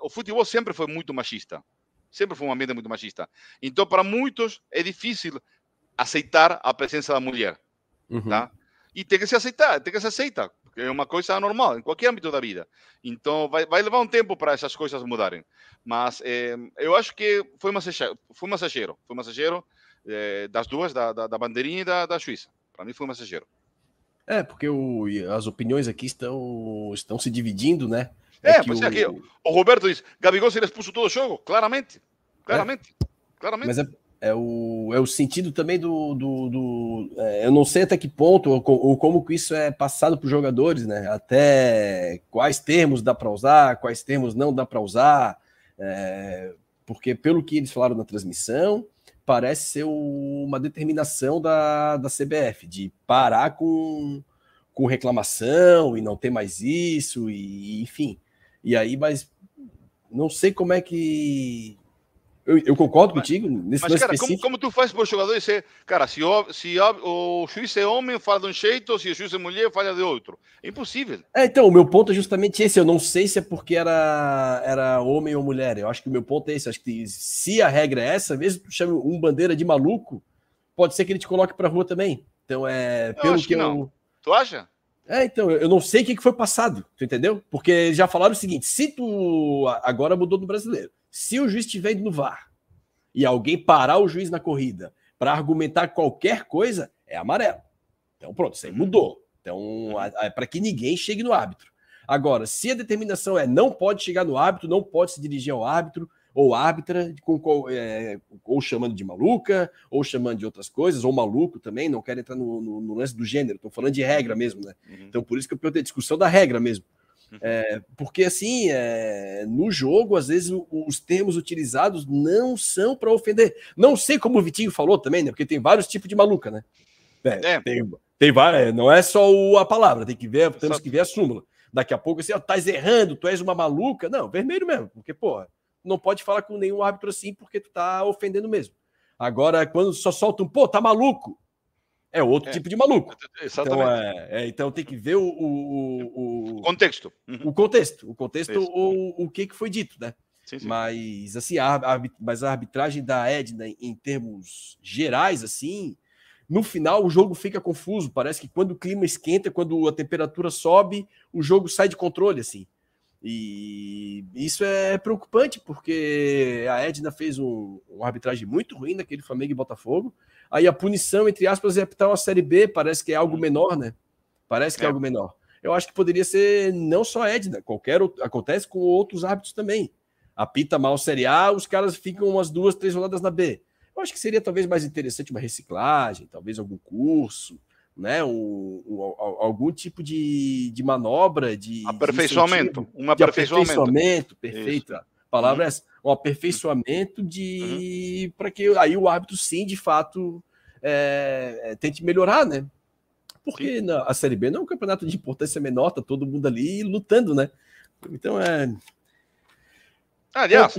o futebol sempre foi muito machista. Sempre foi um ambiente muito machista. Então, para muitos, é difícil aceitar a presença da mulher. Uhum. Tá? E tem que se aceitar, tem que se aceitar. É uma coisa normal, em qualquer âmbito da vida. Então, vai, vai levar um tempo para essas coisas mudarem. Mas é, eu acho que foi massageiro, foi massageiro, foi massageiro é, das duas, da, da, da bandeirinha e da, da Suíça. Para mim foi mensageiro. É, porque o, as opiniões aqui estão, estão se dividindo, né? É, é pois o... é aqui, o Roberto diz, Gabigol seria expulso todo o jogo, claramente, claramente, é. claramente. Mas é, é, o, é o sentido também do... do, do é, eu não sei até que ponto, ou, ou como que isso é passado para os jogadores, né? Até quais termos dá para usar, quais termos não dá para usar, é, porque pelo que eles falaram na transmissão, parece ser uma determinação da, da CBF de parar com, com reclamação e não ter mais isso, e enfim. E aí, mas não sei como é que eu, eu concordo mas, contigo nesse mas, cara, como, como, tu faz para o jogador ser, cara, se, o, se o, o juiz é homem, fala de um jeito, se o juiz é mulher, fala de outro. É impossível. É, então, o meu ponto é justamente esse. Eu não sei se é porque era, era homem ou mulher. Eu acho que o meu ponto é esse. Eu acho que se a regra é essa, mesmo que tu chame um bandeira de maluco, pode ser que ele te coloque para rua também. Então, é. Pelo eu que, que eu... não. Tu acha? É, então, eu não sei o que foi passado, tu entendeu? Porque já falaram o seguinte: se tu. Agora mudou no brasileiro. Se o juiz estiver indo no VAR e alguém parar o juiz na corrida para argumentar qualquer coisa, é amarelo. Então, pronto, isso aí mudou. Então, é para que ninguém chegue no árbitro. Agora, se a determinação é não pode chegar no árbitro, não pode se dirigir ao árbitro ou árbitra, com, é, ou chamando de maluca, ou chamando de outras coisas, ou maluco também, não quero entrar no, no, no lance do gênero, estou falando de regra mesmo, né? Uhum. Então, por isso que eu perguntei a discussão da regra mesmo. Uhum. É, porque assim, é, no jogo, às vezes os termos utilizados não são para ofender. Não sei como o Vitinho falou também, né? Porque tem vários tipos de maluca, né? É, é. Tem, tem várias, não é só a palavra, tem que ver, temos que ver a súmula. Daqui a pouco assim, ó, tá errando, tu és uma maluca. Não, vermelho mesmo, porque, porra, não pode falar com nenhum árbitro assim porque tu tá ofendendo mesmo. Agora, quando só solta um, pô, tá maluco, é outro é. tipo de maluco. Exatamente. Então, é, é, então tem que ver o, o, o contexto. Uhum. O contexto. O contexto, o, o que, que foi dito, né? Sim, sim. Mas assim, a, a, mas a arbitragem da Edna, em termos gerais, assim, no final o jogo fica confuso. Parece que quando o clima esquenta, quando a temperatura sobe, o jogo sai de controle, assim. E isso é preocupante, porque a Edna fez um, uma arbitragem muito ruim naquele Flamengo e Botafogo. Aí a punição, entre aspas, é apitar uma Série B, parece que é algo menor, né? Parece que é, é algo menor. Eu acho que poderia ser não só Edna, qualquer outro, acontece com outros árbitros também. Apita mal Série A, os caras ficam umas duas, três rodadas na B. Eu acho que seria talvez mais interessante uma reciclagem, talvez algum curso, né? Um, um, algum tipo de, de manobra, de aperfeiçoamento, de um aperfeiçoamento, aperfeiçoamento perfeito. Palavra uhum. é essa, um aperfeiçoamento de uhum. para que aí o árbitro sim, de fato, é, tente melhorar, né? Porque na, a Série B não é um campeonato de importância menor, tá todo mundo ali lutando, né? Então é. Aliás,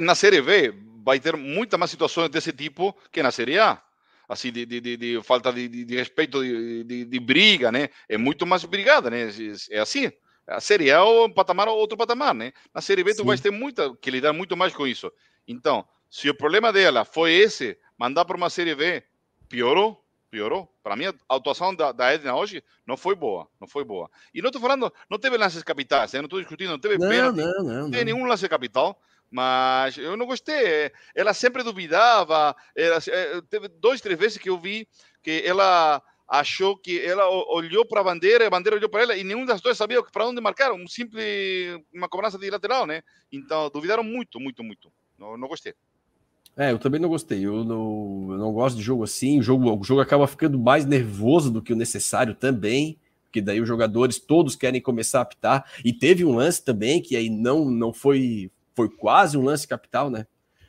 na Série B vai ter muitas mais situações desse tipo que na Série A assim, de, de, de falta de, de, respeito, de, briga, né? É muito mais brigada, né? É assim. A Série A é um patamar ou outro patamar, né? Na Série B Sim. tu vai ter muita, que lidar muito mais com isso. Então, se o problema dela foi esse, mandar para uma Série B, piorou, piorou. Para mim, a atuação da, da Edna hoje não foi boa, não foi boa. E não estou falando, não teve lances capitais, né? não estou discutindo, não teve não, pênalti, não, não, não teve nenhum lance capital mas eu não gostei. Ela sempre duvidava. Ela, eh, teve dois, três vezes que eu vi que ela achou que ela olhou para a bandeira, a bandeira olhou para ela e nenhum das duas sabia para onde marcar. Um simples, uma cobrança de lateral, né? Então duvidaram muito, muito, muito. Não, não gostei. É, eu também não gostei. Eu não, eu não gosto de jogo assim. O jogo, o jogo acaba ficando mais nervoso do que o necessário também porque daí os jogadores todos querem começar a apitar. E teve um lance também que aí não, não foi foi quase um lance capital, né?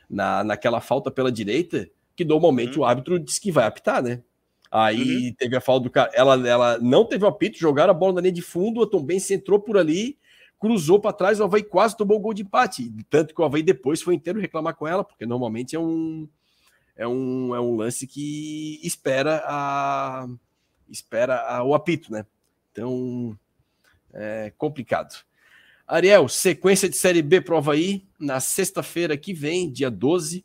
Na, naquela falta pela direita, que normalmente uhum. o árbitro disse que vai apitar, né? Aí uhum. teve a falta do cara. Ela, ela não teve o apito, jogaram a bola na linha de fundo, o Tom Benz entrou por ali, cruzou para trás, o Havaí quase tomou o gol de empate. Tanto que o Havaí depois foi inteiro reclamar com ela, porque normalmente é um, é um, é um lance que espera a espera a, o apito, né? Então é complicado. Ariel, sequência de Série B prova aí na sexta-feira que vem, dia 12,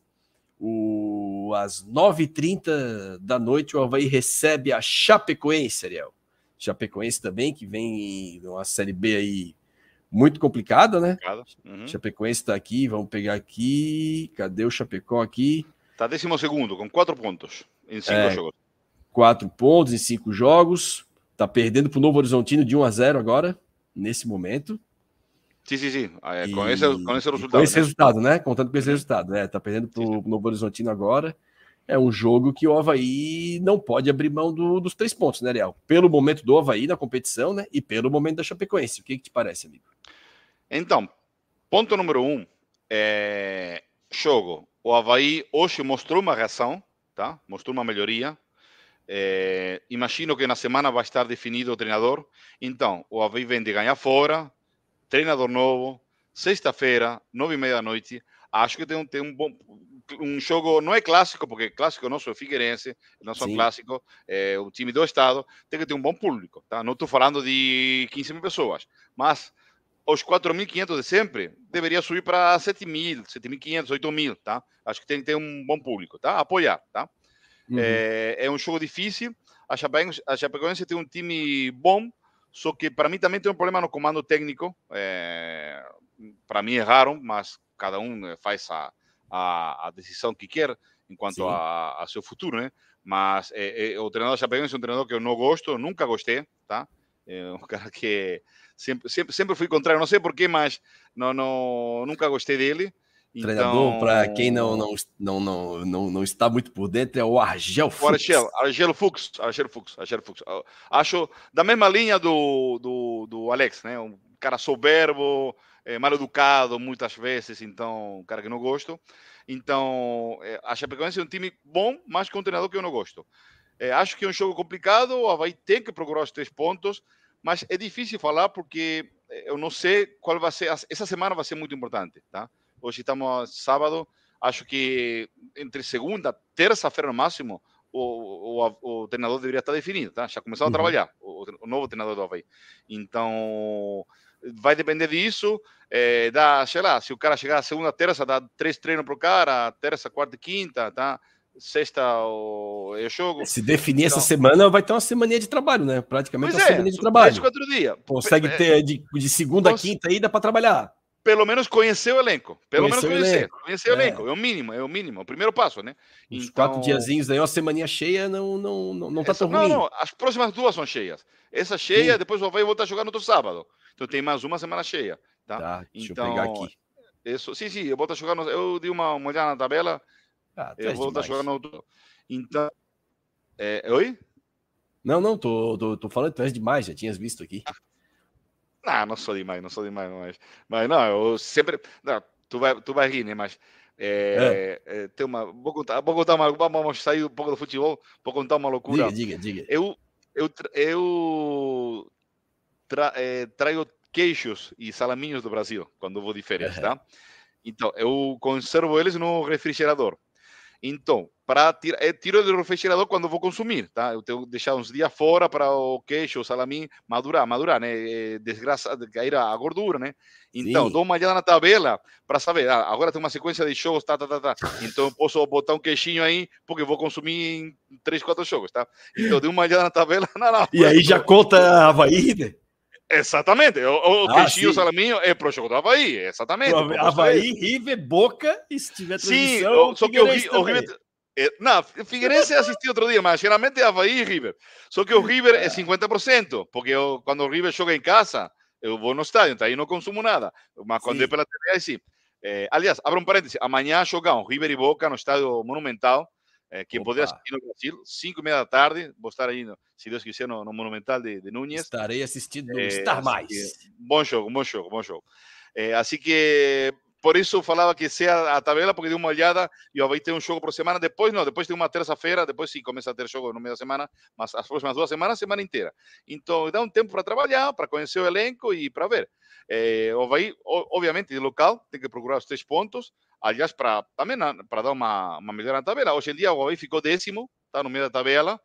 o, às 9h30 da noite, o Havaí recebe a Chapecoense, Ariel. Chapecoense também, que vem numa Série B aí muito complicada, né? Uhum. Chapecoense está aqui, vamos pegar aqui. Cadê o Chapecó aqui? Está décimo segundo, com quatro pontos em cinco é, jogos. Quatro pontos em cinco jogos. Está perdendo para o Novo Horizontino de 1 a 0 agora, nesse momento. Sim, sim, sim. É, com, esse, com esse resultado. Com esse né? resultado, né? Contando com esse resultado. Né? Tá perdendo para o Novo Horizontino agora. É um jogo que o Havaí não pode abrir mão do, dos três pontos, né, Real? Pelo momento do Havaí na competição, né? E pelo momento da Chapecoense. O que, que te parece, amigo? Então, ponto número um. É... Jogo. O Havaí hoje mostrou uma reação, tá? Mostrou uma melhoria. É... Imagino que na semana vai estar definido o treinador. Então, o Havaí vem de ganhar fora, treinador novo, sexta-feira, nove e meia da noite. Acho que tem um, tem um bom um jogo, não é clássico, porque clássico nosso é Figueirense, não são clássico, é o time do estado, tem que ter um bom público, tá? Não estou falando de 15 mil pessoas, mas os 4.500 de sempre deveria subir para 7.000, 7.500, 8.000, tá? Acho que tem que ter um bom público, tá? Apoiar, tá? Uhum. É, é, um jogo difícil, a Chapecoense, a Chapecoense tem um time bom, só que para mim também tem um problema no comando técnico. É, para mim erraram, mas cada um eh, faz a, a, a decisão que quer enquanto a, a, seu futuro, né? Mas é, é, o treinador Chapecoense é um treinador que eu não gosto, nunca gostei, tá? É um cara que sempre, sempre, sempre fui contrário, não sei porquê, mas não, não, nunca gostei dele. Treinador, então... para quem não, não, não, não, não, não está muito por dentro, é o Argel Fux. O Argel, Argel Fux, Argel Fux, Argel Fux. Acho da mesma linha do, do, do Alex, né? Um cara soberbo, é, mal educado muitas vezes, então, um cara que não gosto. Então, é, a Chapecoense é um time bom, mas com um treinador que eu não gosto. É, acho que é um jogo complicado, o Havaí tem que procurar os três pontos, mas é difícil falar porque eu não sei qual vai ser. Essa semana vai ser muito importante, tá? Hoje estamos sábado. Acho que entre segunda, terça-feira no máximo, o, o, o, treinador deveria estar definido, tá? Já começou a uhum. trabalhar, o, o, novo treinador do Havaí. Então, vai depender disso. É, dá, sei lá, se o cara chegar segunda, terça, dá três treinos para o cara, terça, quarta e quinta, tá? Sexta o, é o jogo. Se definir então, essa semana, vai ter uma semana de trabalho, né? Praticamente uma é, semana de trabalho. quatro dias. Consegue é, ter de, de segunda a quinta aí, dá para trabalhar pelo menos conhecer o elenco. Pelo conhecer menos conhecer. Elenco. Conhecer é. o elenco. É o mínimo, é o mínimo, é o primeiro passo, né? Os então... quatro diazinhos aí, uma semaninha cheia, não, não, não, não tá Essa, tão ruim. Não, não, as próximas duas são cheias. Essa cheia, Sim. depois o Havaí volta a jogar no outro sábado. Então tem mais uma semana cheia. Tá, tá deixa então, eu pegar aqui. Isso, sim, sim, eu volto a jogar no, Eu dei uma olhada na tabela. Ah, eu volto a jogar no outro. Então. É, oi? Não, não, tô, tô, tô falando, tu és demais, já tinhas visto aqui. Não, não sou demais, não sou demais, mas, mas não, eu sempre. Não, tu, vai, tu vai rir, né? Mas é, é. É, tem uma. Vou contar, vou contar uma. Vamos sair um pouco do futebol, vou contar uma loucura. Diga, diga, diga. Eu, eu, eu tra, é, trago queijos e salaminhos do Brasil quando vou de férias, tá? Então, eu conservo eles no refrigerador. Então, para tirar, é, tiro do refrigerador quando vou consumir, tá? Eu tenho que deixar uns dias fora para o queijo, o salamim madurar, madurar, né? É, desgraça, cair a gordura, né? Então, Sim. dou uma olhada na tabela para saber, ah, agora tem uma sequência de jogos, tá, tá, tá, tá. Então, eu posso botar um queijinho aí, porque vou consumir em 3, 4 jogos, tá? Então, dei uma olhada na tabela, não, não. E aí já conta Havaí, né? Exatamente. O, o ah, queijinho salaminho é pro jogo do Havaí, exatamente. O Havaí, River, Boca, e se tiver transmissão, Sim, só que o, o River... É, não, Figueirense assisti outro dia, mas geralmente é Havaí e River. Só que o River é 50%, porque eu, quando o River joga em casa, eu vou no estádio, então aí não consumo nada. Mas quando sim. é pela TV, aí sim. É, aliás, abra um parêntese, amanhã jogam River e Boca no estádio Monumental. É, quem poder assistir no Brasil, 5 e meia da tarde, vou estar aí, no, se Deus quiser, no, no Monumental de, de Núñez. Estarei assistindo no é, Star Mais. bom jogo, bom jogo, bom jogo. É, assim que, por isso falava que seja a tabela, porque dei uma olhada e o Havaí tem um jogo por semana. Depois, não, depois tem uma terça-feira, depois sim começa a ter jogo no meio da semana, mas as próximas duas semanas, semana inteira. Então, dá um tempo para trabalhar, para conhecer o elenco e para ver. É, o Havaí, obviamente, de local, tem que procurar os três pontos aliás, para também para dar uma, uma melhora na tabela. Hoje em dia o Havaí ficou décimo, está no meio da tabela,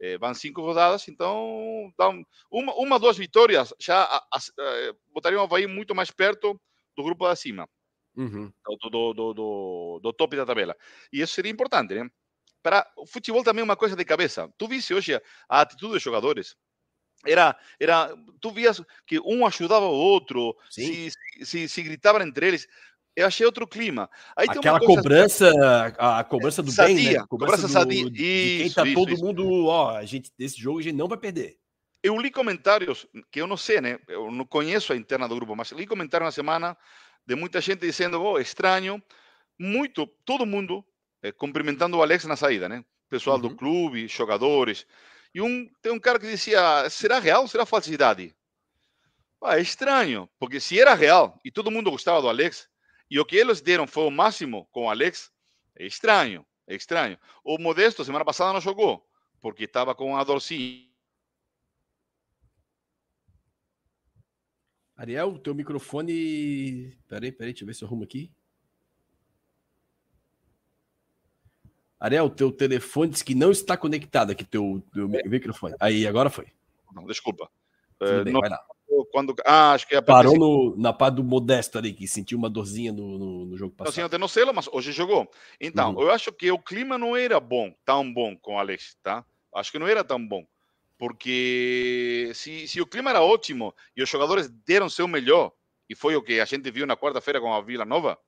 eh, vão cinco rodadas, então dá um, uma, uma, duas vitórias já a, a, a, botariam o Havaí muito mais perto do grupo da cima, uhum. do, do, do, do, do top da tabela. E isso seria importante, né? Para o futebol também é uma coisa de cabeça. Tu viste hoje a atitude dos jogadores? Era, era, tu vias que um ajudava o outro, se, se, se gritavam entre eles eu achei outro clima. Aí Aquela cobrança, a, a, cobrança do sadia, bem, né? A cobrança, cobrança sadia. Do, de quem tá isso, todo isso. mundo, ó, a gente, desse jogo a gente não vai perder. Eu li comentários, que eu não sei, né? Eu não conheço a interna do grupo, mas li comentários na semana de muita gente dizendo, oh, estranho, muito, todo mundo eh, cumprimentando o Alex na saída, né? Pessoal uhum. do clube, jogadores. E um, tem um cara que dizia, será real ou será falsidade? Ah, é estranho, porque se era real e todo mundo gostava do Alex, e o que eles deram foi o máximo com o Alex. É estranho, é estranho. O Modesto, semana passada, não jogou, porque estava com a dorzinha. Ariel, teu microfone. Peraí, peraí, deixa eu ver se eu arrumo aqui. Ariel, teu telefone diz que não está conectado aqui, teu, teu microfone. Aí, agora foi. Não, desculpa. Uh, bem, não, vai lá quando. Ah, acho que é Parou no, na parte do Modesto ali, que sentiu uma dorzinha no, no, no jogo passado. Assim, não sei, mas hoje jogou. Então, uhum. eu acho que o clima não era bom, tão bom com o Alex, tá? Acho que não era tão bom. Porque se, se o clima era ótimo e os jogadores deram seu melhor, e foi o que a gente viu na quarta-feira com a Vila Nova,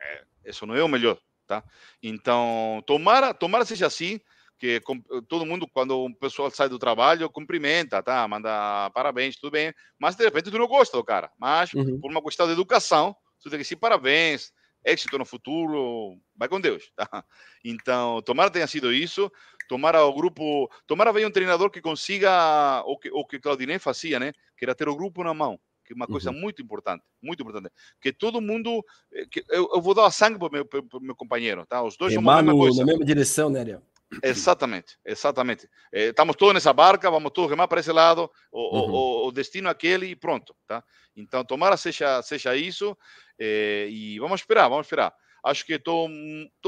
é, isso não é o melhor, tá? Então, tomara, tomara seja assim que todo mundo, quando o pessoal sai do trabalho, cumprimenta, tá? Manda parabéns, tudo bem. Mas de repente tu não gosta do cara. Mas uhum. por uma questão de educação, tu tem que dizer parabéns, êxito no futuro, vai com Deus, tá? Então, tomara tenha sido isso. Tomara o grupo, tomara venha um treinador que consiga o que o que Claudinei fazia, né? Que era ter o grupo na mão que é uma coisa uhum. muito importante, muito importante. Que todo mundo, que eu, eu vou dar sangue para o meu, meu companheiro, tá? Os dois Remar são a mesma coisa. na mesma direção, né, Ariel? Exatamente, exatamente. Eh, estamos todos nessa barca, vamos todos remar para esse lado, o, uhum. o, o, destino é aquele e pronto, tá? Então, tomara seja, seja isso eh, e vamos esperar, vamos esperar. Acho que estou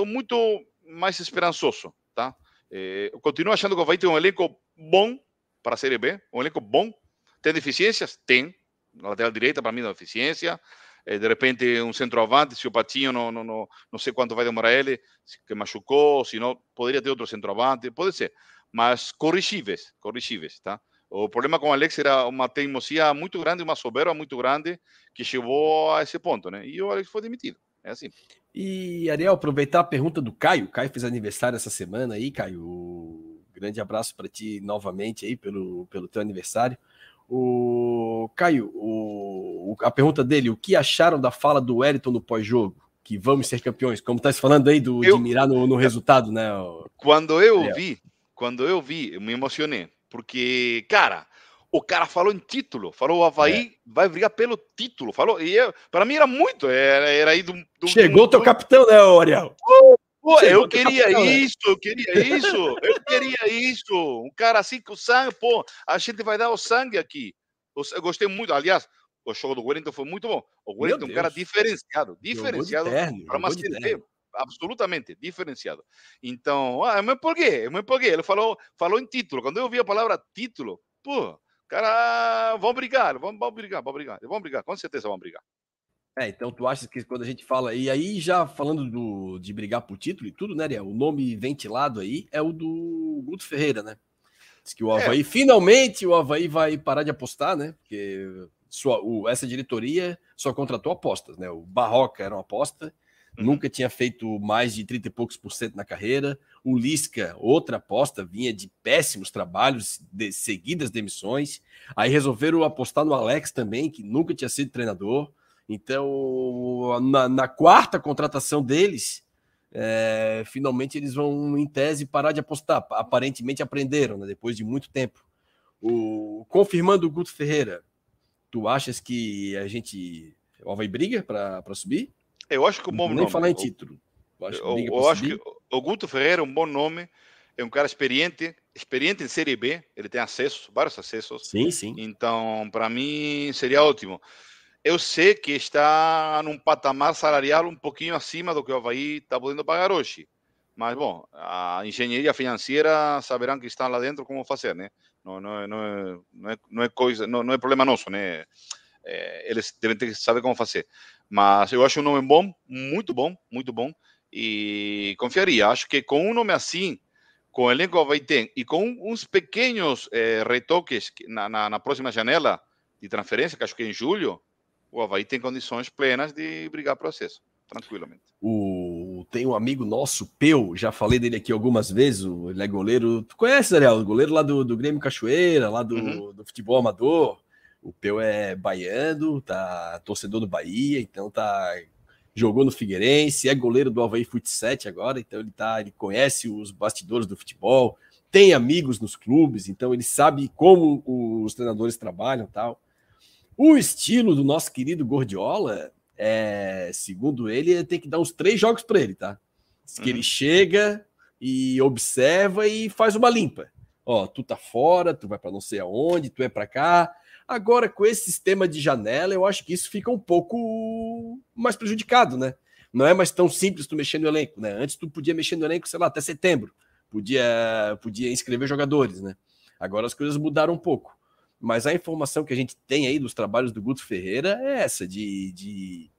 muito mais esperançoso, tá? Eu continuo achando que vai ter um elenco bom para a Série B, um elenco bom. Tem deficiências? Tem. Na lateral direita, para mim, não deficiência. Eh, de repente um centroavante, se o Patinho não, não, não, não sei quanto vai demorar ele, que machucou, se não, poderia ter outro centroavante, pode ser, mas corrigíveis, corrigíveis, tá? O problema com o Alex era uma teimosia muito grande, uma soberba muito grande, que chegou a esse ponto, né? E o Alex foi demitido, é assim. E, Ariel, aproveitar a pergunta do Caio, Caio fez aniversário essa semana aí, Caio, grande abraço para ti novamente aí pelo, pelo teu aniversário. O Caio, o, a pergunta dele: o que acharam da fala do Wellington no pós-jogo? Que vamos ser campeões, como está se falando aí do, eu, de mirar no, no, resultado, né? Quando eu vi, quando eu vi, eu me emocionei, Porque, cara, o cara falou em título, falou o Havaí é. vai brigar pelo título, falou, e para mim era muito, era, era aí do, do Chegou o teu capitão, né, Ariel? Pô, eu queria né? isso, eu queria isso, eu queria isso. Um cara assim com sangue, pô, a gente vai dar o sangue aqui. Eu gostei muito, aliás, o jogo do Wellington foi muito bom. O Wellington é um cara diferenciado, diferenciado para uma série absolutamente diferenciado. Então, ah, mas por quê? Mas por quê? Ele falou, falou em título. Quando eu ouvi a palavra título, pô, cara, vão brigar, vão, vão brigar, vão brigar, vão brigar, com certeza vão brigar. É, então tu acha que quando a gente fala, e aí já falando do, de brigar por título e tudo, né, Ariel? O nome ventilado aí é o do Guto Ferreira, né? Diz que o é. Havaí, é. finalmente o Havaí vai parar de apostar, né? Porque sua, o, essa diretoria só contratou apostas, né? O Barroca era uma aposta, uhum. nunca tinha feito mais de 30 e poucos por cento na carreira. O Lisca, outra aposta, vinha de péssimos trabalhos, de seguidas demissões. Aí resolveram apostar no Alex também, que nunca tinha sido treinador. Então, na, na quarta contratação deles, é, finalmente eles vão, em tese, parar de apostar. Aparentemente aprenderam, né, depois de muito tempo. O, confirmando o Guto Ferreira, tu achas que a gente vai briga para subir? Eu acho que um bom Nem nome. falar em título. Eu acho, eu, eu acho que o Guto Ferreira é um bom nome. É um cara experiente, experiente em Série B. Ele tem acesso, vários acessos. Sim, sim. Então, para mim, seria ótimo. Eu sei que está num patamar salarial um pouquinho acima do que o Havaí está podendo pagar hoje. Mas, bom, a engenharia financeira saberão que estão lá dentro como fazer, né? Não, não, não, é, não, é, não é coisa, não, não é problema nosso, né? É, eles devem ter que saber como fazer. Mas eu acho um nome bom, muito bom, muito bom. E confiaria. Acho que com um nome assim, com o elenco que Havaí tem e com uns pequenos é, retoques na, na, na próxima janela de transferência, que acho que é em julho, o Havaí tem condições plenas de brigar por acesso, tranquilamente. O... Tem um amigo nosso, Peu, já falei dele aqui algumas vezes, ele é goleiro, tu conhece, Ariel? O goleiro lá do, do Grêmio Cachoeira, lá do, uhum. do futebol amador. O Peu é baiano, tá torcedor do Bahia, então tá jogou no Figueirense, é goleiro do Havaí Fut 7 agora, então ele tá, ele conhece os bastidores do futebol, tem amigos nos clubes, então ele sabe como os treinadores trabalham, tal. O estilo do nosso querido Gordiola, é, segundo ele, tem que dar uns três jogos para ele, tá? Que uhum. ele chega e observa e faz uma limpa. Ó, tu tá fora, tu vai para não sei aonde, tu é para cá. Agora, com esse sistema de janela, eu acho que isso fica um pouco mais prejudicado, né? Não é mais tão simples tu mexer no elenco, né? Antes tu podia mexer no elenco, sei lá, até setembro. Podia, podia inscrever jogadores, né? Agora as coisas mudaram um pouco. Mas a informação que a gente tem aí dos trabalhos do Guto Ferreira é essa, de, de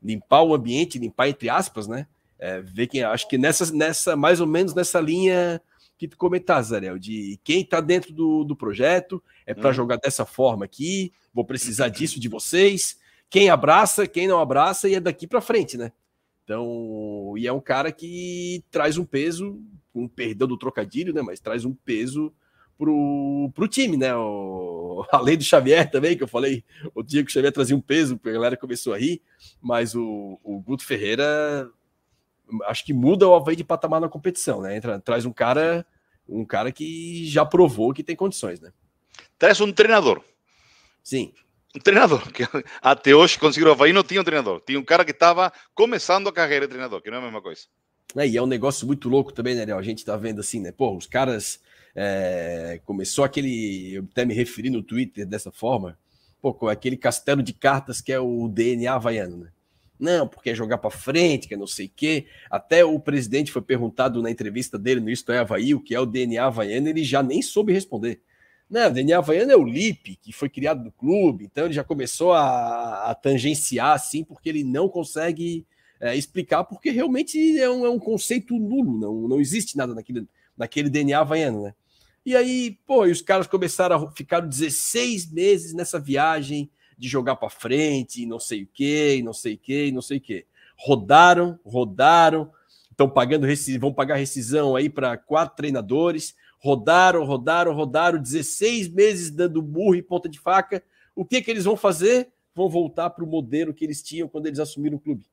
limpar o ambiente, limpar entre aspas, né? É, ver quem acho que nessa, nessa, mais ou menos nessa linha que tu comentaste, Zarel, de quem está dentro do, do projeto, é para hum. jogar dessa forma aqui, vou precisar disso de vocês. Quem abraça, quem não abraça, e é daqui para frente, né? Então, e é um cara que traz um peso, com um perdão do trocadilho, né? Mas traz um peso pro, pro time, né? O, além do Xavier também, que eu falei, o dia que o Xavier trazia um peso, a galera começou a rir, mas o, o Guto Ferreira acho que muda o Havaí de patamar na competição, né? Entra, traz um cara, um cara que já provou que tem condições, né? Traz um treinador. Sim. Um treinador, que até hoje conseguiu o Havaí não tinha um treinador. Tinha um cara que estava começando a carreira de treinador, que não é a mesma coisa. É, e é um negócio muito louco também, né, Léo? A gente tá vendo assim, né? Pô, os caras é, começou aquele. Eu até me referi no Twitter dessa forma, pô, aquele castelo de cartas que é o DNA havaiano, né? Não, porque é jogar para frente, que é não sei o quê. Até o presidente foi perguntado na entrevista dele no Isto é Havaí, o que é o DNA havaiano, ele já nem soube responder. Não, o DNA havaiano é o LIP, que foi criado no clube, então ele já começou a, a tangenciar assim, porque ele não consegue é, explicar, porque realmente é um, é um conceito nulo, não, não existe nada naquele, naquele DNA havaiano, né? E aí, pô, e os caras começaram a ficar 16 meses nessa viagem de jogar para frente, não sei o que, não sei o que, não sei o que. Rodaram, rodaram, estão pagando vão pagar rescisão aí para quatro treinadores. Rodaram, rodaram, rodaram, 16 meses dando burro e ponta de faca. O que que eles vão fazer? Vão voltar para o modelo que eles tinham quando eles assumiram o clube.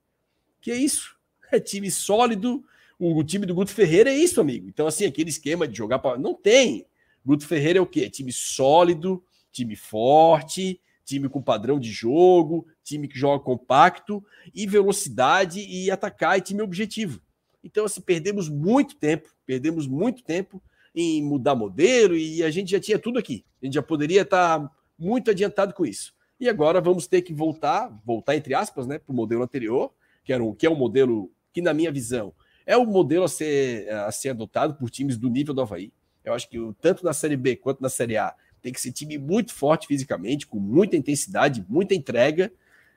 Que é isso? É time sólido, o, time do Guto Ferreira é isso, amigo. Então, assim, aquele esquema de jogar para. Não tem. Guto Ferreira é o quê? Time sólido, time forte, time com padrão de jogo, time que joga compacto e velocidade e atacar e time objetivo. Então, assim, perdemos muito tempo, perdemos muito tempo em mudar modelo e a gente já tinha tudo aqui. A gente já poderia estar muito adiantado com isso. E agora vamos ter que voltar, voltar entre aspas, né, para o modelo anterior, que, era um, que é um modelo que, na minha visão, é o modelo a ser, a ser adotado por times do nível do Havaí. Eu acho que tanto na Série B quanto na Série A tem que ser time muito forte fisicamente, com muita intensidade, muita entrega,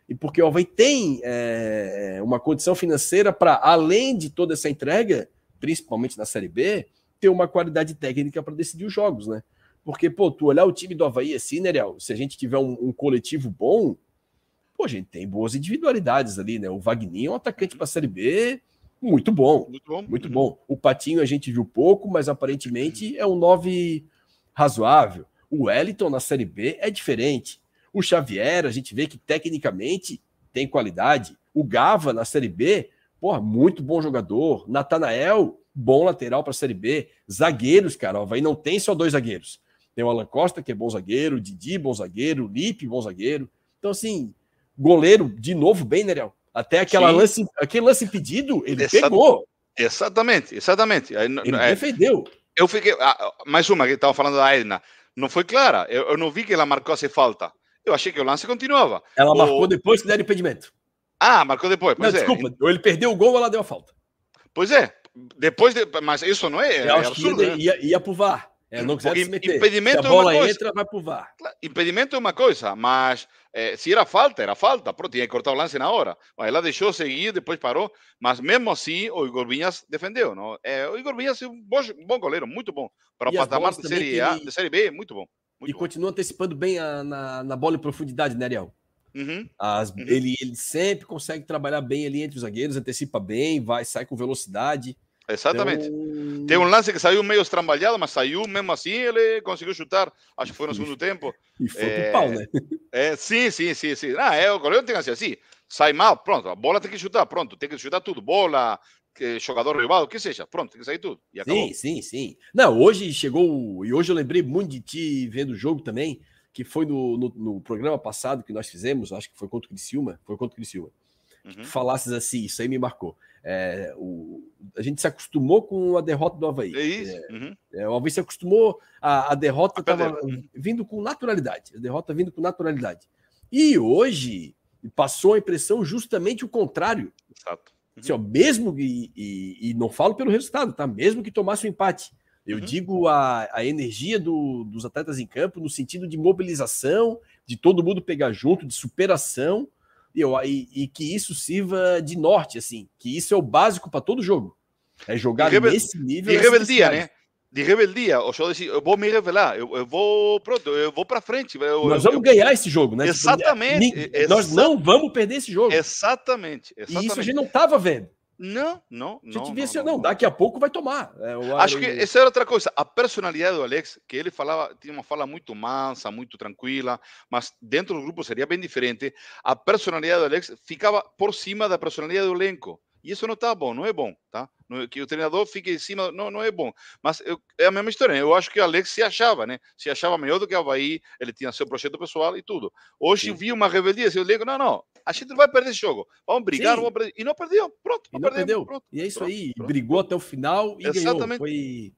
e porque o Havaí tem é, uma condição financeira para, além de toda essa entrega, principalmente na Série B, ter uma qualidade técnica para decidir os jogos, né? Porque, pô, tu olhar o time do Havaí assim, né? Se a gente tiver um, um, coletivo bom, pô, a gente tem boas individualidades ali, né? O Wagner é um atacante para a Série B muito bom. Muito bom. Muito bom. O Patinho a gente viu pouco, mas aparentemente é um 9 razoável. O Wellington na Série B é diferente. O Xavier, a gente vê que tecnicamente tem qualidade. O Gava na Série B, porra, muito bom jogador. Natanael, bom lateral para a Série B. Zagueiros, cara, ó, vai não tem só dois zagueiros. Tem o Alan Costa, que é bom zagueiro, o Didi, bom zagueiro, o Lipe, bom zagueiro. Então, assim, goleiro, de novo, bem, Nerel. Até aquela lance, aquele lance impedido, ele pegou. Exatamente, exatamente. Ele é, defendeu. Eu fiquei. Ah, mais uma que estava falando da Edna. Não foi clara. Eu, eu, não vi que ela marcou essa falta. Eu achei que o lance continuava. Ela marcou depois que deram impedimento. Ah, marcou depois. Não, é. desculpa, ele perdeu o gol ou ela deu a falta. Pois é. Depois de... Mas isso não é, é absurdo. Ia, né? ia, ia pro VAR. É, não quiser se meter. Impedimento se a bola é uma entra, vai pro VAR. Impedimento é uma coisa, mas é, se era falta, era falta. Pronto, tinha que cortar o lance na hora. Mas ela deixou seguir, depois parou. Mas mesmo assim, o Igor Vinhas defendeu. Não? É, o Igor Vinhas é um bom, bom goleiro, muito bom. Para o patamar de série, A, ele... de série B, muito bom. Muito e bom. continua antecipando bem a, na, na bola em profundidade, né, Ariel? Uhum. As, uhum. Ele, ele sempre consegue trabalhar bem ali entre os zagueiros, antecipa bem, vai, sai com velocidade. Exatamente. Então... Tem um lance que saiu meio estrambalhado, mas saiu mesmo assim, ele conseguiu chutar. Acho que foi no segundo tempo. E foi é... pro pau, né? É, sim, sim, sim, sim. Ah, é, o goleiro tem que ser assim. Sai mal, pronto, a bola tem que chutar, pronto, tem que chutar tudo. Bola, jogador rival, o que seja, pronto, tem que sair tudo. E sim, sim, sim. Não, hoje chegou, e hoje eu lembrei muito de ti vendo o jogo também, que foi no, no, no programa passado que nós fizemos, acho que foi contra o Criciúma, foi contra o Criciúma. Uhum. falasses assim, isso aí me marcou. É, o, a gente se acostumou com a derrota do Havaí. É isso. É, uhum. é, o Havaí se acostumou, a, a derrota estava vindo com naturalidade. A derrota vindo com naturalidade. E hoje passou a impressão justamente o contrário. Exato. Uhum. Assim, ó, mesmo, e, e, e, não falo pelo resultado, tá? Mesmo que tomasse o um empate. Eu uhum. digo a, a energia do, dos atletas em campo no sentido de mobilização, de todo mundo pegar junto, de superação e, eu, e, e, que isso sirva de norte, assim, que isso é o básico para todo jogo. É jogar rebel... nesse nível. De rebeldia, né? De rebeldia. O show eu vou me revelar, eu, eu vou, pronto, eu vou para frente. Eu, nós vamos ganhar esse jogo, né? Exatamente. nós não vamos perder esse jogo. Exatamente, exatamente. E isso a gente não estava vendo. Não, não, não. A gente via assim, não, não, daqui a pouco vai tomar. É, Acho que essa era outra coisa. A personalidade do Alex, que ele falava, tinha uma fala muito mansa, muito tranquila, mas dentro do grupo seria bem diferente. A personalidade do Alex ficava por cima da personalidade do elenco. E isso não está bom, não é bom, tá? Que o treinador fique em cima, não, não é bom. Mas eu, é a mesma história. Né? Eu acho que o Alex se achava, né? Se achava melhor do que o Havaí, ele tinha seu projeto pessoal e tudo. Hoje Sim. vi uma rebeldia. Eu digo, não, não, a gente não vai perder esse jogo. Vamos brigar, vamos perder. E não perdeu, pronto. Não, não perdeu. Pronto, e é isso pronto, aí. Pronto, brigou até o final e Exatamente. ganhou. Foi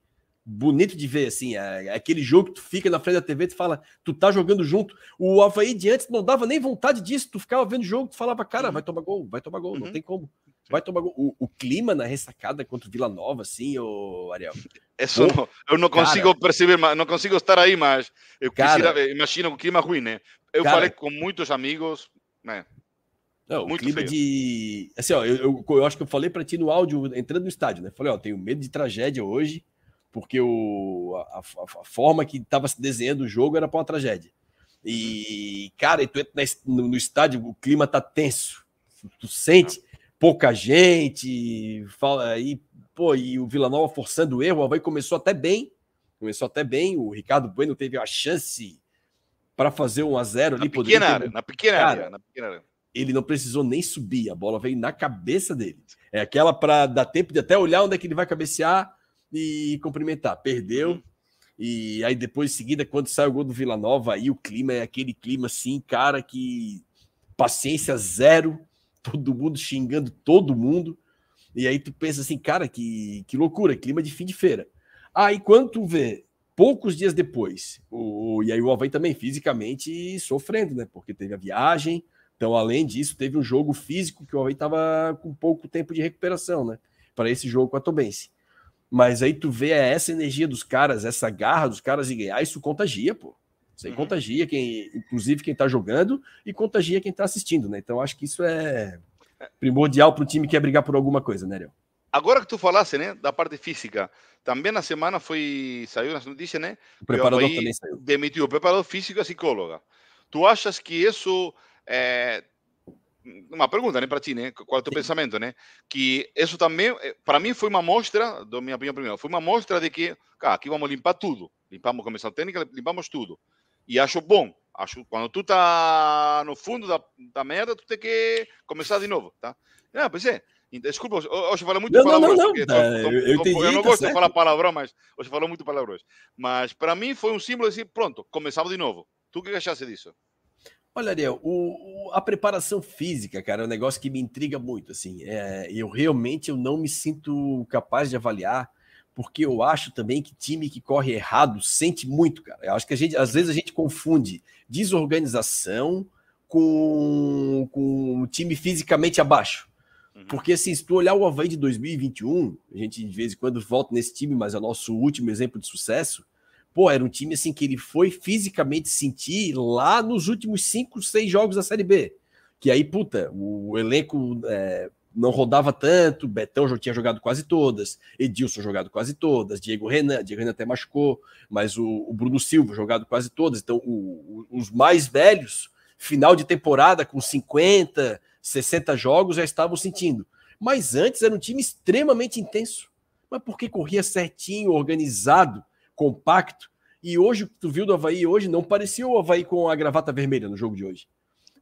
bonito de ver, assim, é, é, aquele jogo que tu fica na frente da TV, tu fala, tu tá jogando junto. O Havaí de antes não dava nem vontade disso, tu ficava vendo o jogo, tu falava, cara, uhum. vai tomar gol, vai tomar gol, uhum. não tem como. Vai tomar gol. O, o, clima na ressacada contra o Vila Nova, assim, o Ariel. Isso eu não consigo cara, perceber, não consigo estar aí, mas eu cara, quisiera, imagino o clima ruim, né? Eu cara, falei com muitos amigos, né? Não, Muito o clima feio. de. Assim, ó, eu, eu, eu, acho que eu falei para ti no áudio entrando no estádio, né? Falei, ó, tenho medo de tragédia hoje, porque o, a, a, a forma que estava se desenhando o jogo era para uma tragédia. E, cara, e tu entra no, no, estádio, o clima tá tenso. Tu sente pouca gente, fala aí, pô, e o Vila Nova forçando o erro, o Havaí começou até bem. Começou até bem, o Ricardo Bueno teve a chance para fazer um a 0 ali. Na pequena área, na pequena área, na pequena área ele não precisou nem subir, a bola veio na cabeça dele. É aquela para dar tempo de até olhar onde é que ele vai cabecear e cumprimentar. Perdeu. Uhum. E aí depois, em seguida, quando sai o gol do Vila Nova, aí o clima é aquele clima assim, cara, que paciência zero, todo mundo xingando todo mundo. E aí tu pensa assim, cara, que, que loucura, clima de fim de feira. Aí quando tu vê, poucos dias depois, o, e aí o Havaí também fisicamente sofrendo, né? Porque teve a viagem, então além disso, teve um jogo físico que o Havaí tava com pouco tempo de recuperação, né? Para esse jogo com a Tobense. Mas aí tu vê essa energia dos caras, essa garra dos caras em ganhar, isso contagia, pô. Isso aí uhum. contagia quem, inclusive quem tá jogando e contagia quem tá assistindo, né? Então acho que isso é primordial para o time que quer brigar por alguma coisa, né, Léo? Agora que tu falasse, né, da parte física, também na semana foi, saiu nas notícias, né? O preparador também saiu. Demitiu o preparador físico e a psicóloga. Tu achas que isso é, uma pergunta, né, para ti, né? Qual é o teu Sim. pensamento, né? Que isso também, eh, para mim, foi uma mostra, da minha opinião primeiro, foi uma mostra de que, cara, aqui vamos limpar tudo. Limpamos a comissão técnica, limpamos tudo. E acho bom. Acho quando tu tá no fundo da, da merda, tu tem que começar de novo, tá? Não, pois é. Desculpa, hoje fala muito não, palavrões. Não, não, não. Tô, tô, eu, entendi, eu não tá gosto certo. de falar palavrão, mas hoje falou muito palavrões. Mas para mim foi um símbolo de dizer, pronto, começamos de novo. Tu que achaste disso? Olha, Ariel, o, o, a preparação física, cara, é um negócio que me intriga muito. Assim, é, eu realmente eu não me sinto capaz de avaliar porque eu acho também que time que corre errado sente muito, cara. Eu acho que a gente, às vezes a gente confunde desorganização com, com um time fisicamente abaixo. Uhum. Porque assim, se tu olhar o Havaí de 2021, a gente de vez em quando volta nesse time, mas é o nosso último exemplo de sucesso. Pô, era um time assim que ele foi fisicamente sentir lá nos últimos cinco, seis jogos da Série B. Que aí, puta, o elenco é, não rodava tanto, Betão já tinha jogado quase todas, Edilson jogado quase todas, Diego Renan, Diego Renan até machucou, mas o, o Bruno Silva jogado quase todas. Então, o, o, os mais velhos, final de temporada com 50, 60 jogos, já estavam sentindo. Mas antes era um time extremamente intenso. Mas porque corria certinho, organizado, compacto. E hoje, tu viu do Havaí hoje, não parecia o Havaí com a gravata vermelha no jogo de hoje.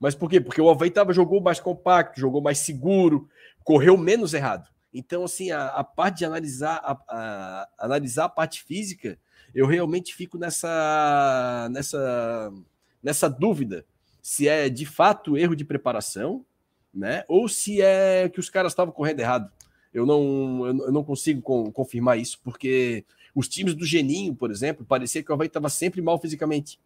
Mas por quê? Porque o Havaí tava, jogou mais compacto, jogou mais seguro, correu menos errado. Então, assim, a, a parte de analisar a, a, analisar a parte física, eu realmente fico nessa, nessa, nessa dúvida se é de fato erro de preparação, né? Ou se é que os caras estavam correndo errado. Eu não, eu não consigo com, confirmar isso, porque os times do Geninho, por exemplo, parecia que o Havaí estava sempre mal fisicamente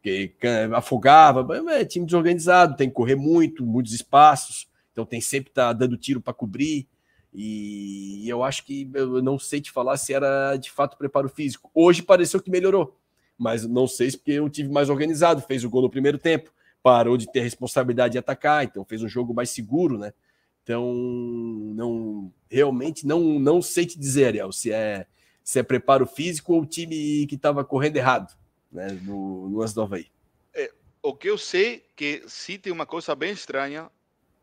porque afogava, é time desorganizado, tem que correr muito, muitos espaços, então tem sempre que tá dando tiro para cobrir. E eu acho que eu não sei te falar se era de fato preparo físico. Hoje pareceu que melhorou, mas não sei se porque eu tive mais organizado, fez o gol no primeiro tempo, parou de ter responsabilidade de atacar, então fez um jogo mais seguro, né? Então, não realmente não não sei te dizer, Ariel, se é se é preparo físico ou o time que estava correndo errado né, no, no lance do Havaí. É, o que eu sei que se tem uma coisa bem estranha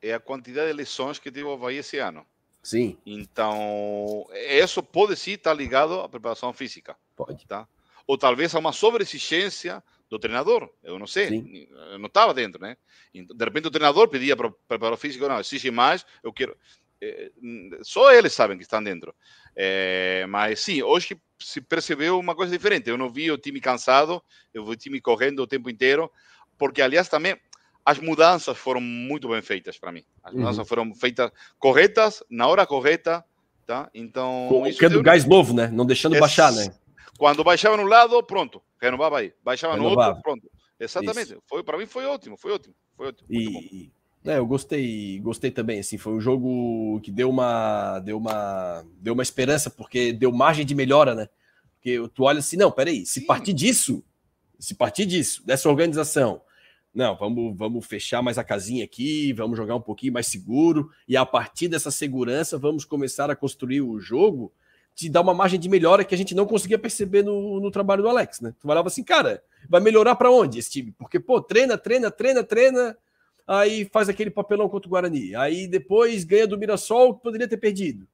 é a quantidade de lesões que teve o Havaí esse ano. Sim. Então, isso pode sim estar ligado à preparação física. Pode. Tá? Ou talvez a uma sobreexigência do treinador. Eu não sei. Sim. Eu não estava dentro, né? De repente o treinador pedia para o preparador físico, não, exige mais, eu quero. É, só eles sabem que estão dentro. É, mas sim, hoje se percebeu uma coisa diferente. Eu não vi o time cansado, eu vi o time correndo o tempo inteiro, porque, aliás, também as mudanças foram muito bem feitas para mim. As mudanças uhum. foram feitas corretas, na hora correta, tá? Então. Colocando gás novo, né? Não deixando é, baixar, né? Quando baixava no lado, pronto, renovava aí. Baixava renovava. no outro, pronto. Exatamente. Foi para mim foi ótimo, foi ótimo, foi ótimo. E, é, eu gostei, gostei também, assim, foi um jogo que deu uma, deu uma, deu uma esperança, porque deu margem de melhora, né? Porque tu olha assim, não, peraí, se partir disso, se partir disso, dessa organização, não, vamos, vamos fechar mais a casinha aqui, vamos jogar um pouquinho mais seguro, e a partir dessa segurança vamos começar a construir o jogo, te dá uma margem de melhora que a gente não conseguia perceber no, no trabalho do Alex, né? Tu falava assim, cara, vai melhorar para onde esse time? Porque, pô, treina, treina, treina, treina, aí faz aquele papelão contra o Guarani, aí depois ganha do Mirassol, que poderia ter perdido.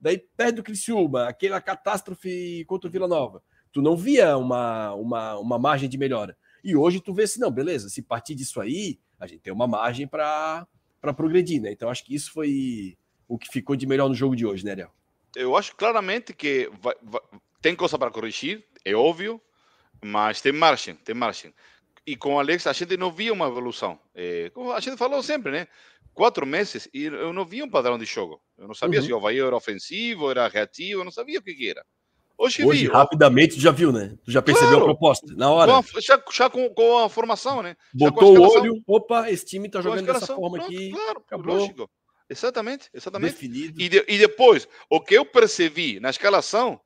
Daí perde do Criciúma, aquela catástrofe contra o Vila Nova. Tu não via uma, uma, uma margem de melhora. E hoje tu vê assim, não, beleza, se partir disso aí, a gente tem uma margem para progredir, né? Então acho que isso foi o que ficou de melhor no jogo de hoje, né, Ariel? Eu acho claramente que vai, vai, tem coisa para corrigir, é óbvio, mas tem margem, tem margem. E com o Alex a gente não via uma evolução. É, como a gente falou sempre, né? Quatro meses e eu não via um padrão de jogo. Eu não sabia uhum. se o Havaí era ofensivo, era reativo, eu não sabia o que, que era. Hoje, Hoje vi, rapidamente, tu já viu, né? Tu já percebeu claro. a proposta, na hora. Com a, já, já com, com, a formação, né? Botou o olho, opa, esse time tá jogando dessa forma pronto, aqui. Claro, acabou. lógico. Exatamente, exatamente. Definido. E, de, e depois, o que eu percebi na escalação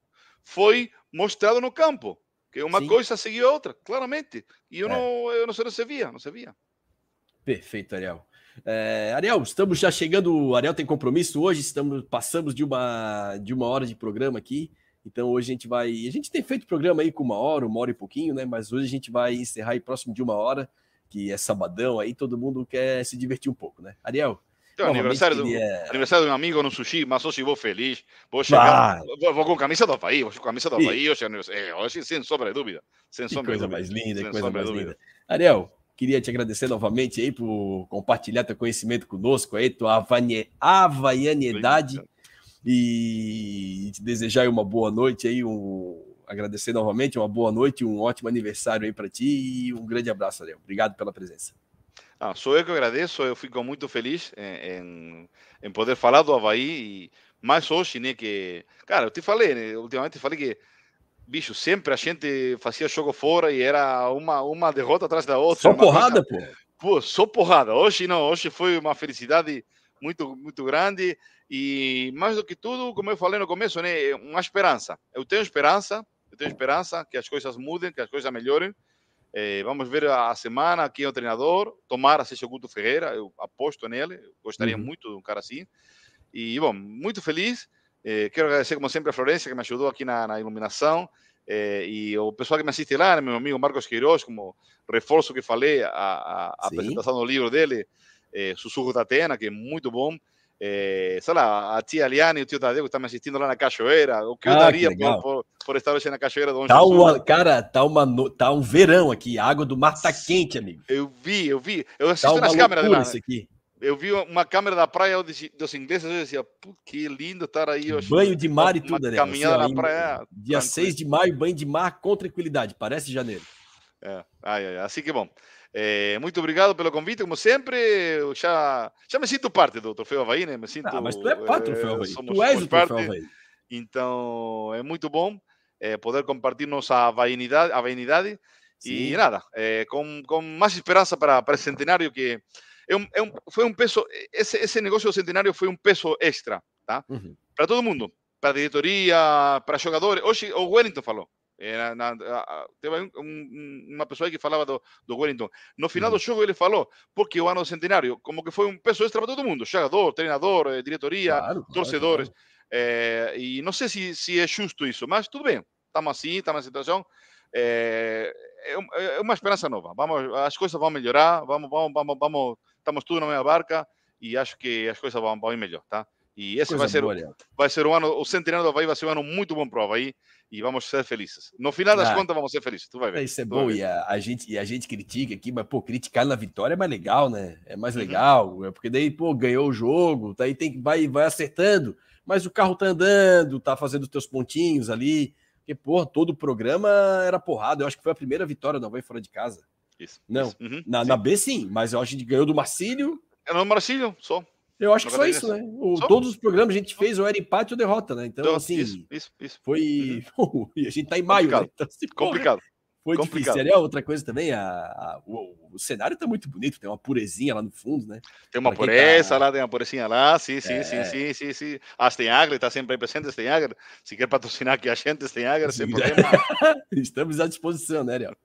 foi mostrado no campo. Que uma Sim. coisa seguiu a outra, claramente. E eu, é. não, eu não sei, não se via, não se via. Perfeito, Ariel. É, Ariel, estamos já chegando. O Ariel tem compromisso hoje, estamos passamos de uma, de uma hora de programa aqui. Então hoje a gente vai. A gente tem feito programa aí com uma hora, uma hora e pouquinho, né? Mas hoje a gente vai encerrar aí próximo de uma hora, que é sabadão aí, todo mundo quer se divertir um pouco, né? Ariel. Aniversário, queria... do, aniversário de um amigo no sushi, mas hoje vou feliz. Vou chegar. Vou, vou, com camisa do Havaí, vou com camisa do Havaí hoje, é, hoje sem sombra de dúvida. Sem sombra coisa mais linda, sem coisa mais linda. Ariel, queria te agradecer novamente aí por compartilhar teu conhecimento conosco aí, tua havaianidade e te desejar uma boa noite aí, um, agradecer novamente, uma boa noite, um ótimo aniversário aí para ti e um grande abraço, Ariel. Obrigado pela presença. Ah, sou eu que agradeço, eu fico muito feliz em, em, poder falar do Havaí e mais hoje, né, que... Cara, eu te falei, né, ultimamente falei que, bicho, sempre a gente fazia jogo fora e era uma, uma derrota atrás da outra. Só porrada, coisa... pô. Pô, só porrada. Hoje não, hoje foi uma felicidade muito, muito grande e mais do que tudo, como eu falei no começo, né, uma esperança. Eu tenho esperança, eu tenho esperança que as coisas mudem, que as coisas melhorem. É, vamos ver a semana quem é o treinador. Tomara seja o Guto Ferreira, eu aposto nele. Eu gostaria uhum. muito de um cara assim. E, bom, muito feliz. É, quero agradecer, como sempre, a Florência, que me ajudou aqui na, na iluminação. É, e o pessoal que me assiste lá, né, meu amigo Marcos Queiroz, como reforço que falei, a, a, a apresentação do livro dele, é, Sussurro da Atena, que é muito bom. É, sei lá, a tia Aliane e o tio Tadeu que estão me assistindo lá na Cachoeira, o que eu ah, daria que por, por, por, estar hoje na Cachoeira do tá uma, Cara, tá, uma, tá um verão aqui, a água do mar tá quente, amigo. Eu vi, eu vi. Eu assisti tá nas câmeras lá. Isso aqui. Eu vi uma câmera da praia dos ingleses e dizia, que lindo estar aí hoje. Banho de mar e tudo, né? Caminhada na praia. Dia tranquilo. 6 de maio, banho de mar com tranquilidade, parece janeiro. É, ai, ai, assim que bom. É, muito obrigado pelo convite, como sempre. Eu já, já me sinto parte do Troféu Havaí, né? Me sinto, ah, mas tu é parte do Troféu Havaí. Somos, tu és o parte, Troféu Havaí. Então, é muito bom é, poder compartir nossa havaianidade, havaianidade e nada, é, com, com mais esperança para, para esse centenário que é um, é um, foi um peso, esse, esse negócio do centenário foi um peso extra, tá? Uhum. Para todo mundo, para a diretoria, para jogadores. Hoje o Wellington falou, era na, a, teve um, uma pessoa que falava do, do Wellington. No final do jogo ele falou, porque o ano do centenário, como que foi um peso extra para todo mundo, jogador, treinador, eh, diretoria, claro, torcedores. Claro, claro. É, e não sei se, se é justo isso, mas tudo bem, estamos assim, estamos na situação. É, é, uma esperança nova. Vamos, as coisas vão melhorar, vamos, vamos, vamos, vamos, estamos tudo na mesma barca e acho que as coisas vão, vão ir melhor, tá? E esse vai ser, boa, vai ser um ano, o centenário do Havaí vai ser um ano muito bom para o Havaí e vamos ser felizes. No final das ah, contas, vamos ser felizes. Tu vai ver. Isso é bom. E a, a, gente, e a gente critica aqui, mas, pô, criticar na vitória é mais legal, né? É mais uhum. legal. É porque daí, pô, ganhou o jogo, daí tem que vai, vai acertando. Mas o carro tá andando, tá fazendo os teus pontinhos ali. Porque, pô, todo o programa era porrada. Eu acho que foi a primeira vitória do Havaí fora de casa. Isso. Não, isso. Uhum, na, na, B sim, mas eu acho que ganhou do Marcílio. É no Marcílio, só. Eu acho que foi isso, né? O, todos os programas a gente fez ou era empate ou derrota, né? Então, então assim, isso, isso, isso. foi. Uhum. e a gente tá em maio, Complicado. né? Então, assim, Complicado. Foi Complicado. difícil. Outra coisa também, a, a o, o, cenário tá muito bonito, tem uma purezinha lá no fundo, né? Tem uma pureza tá... lá, tem uma purezinha lá, sim, sim, é... sim, sim, sim, sim. A Stenagre está sempre presente, Stenagre. Se quer patrocinar aqui a gente, Stenagre, sem problema. Estamos à disposição, né, Ariel?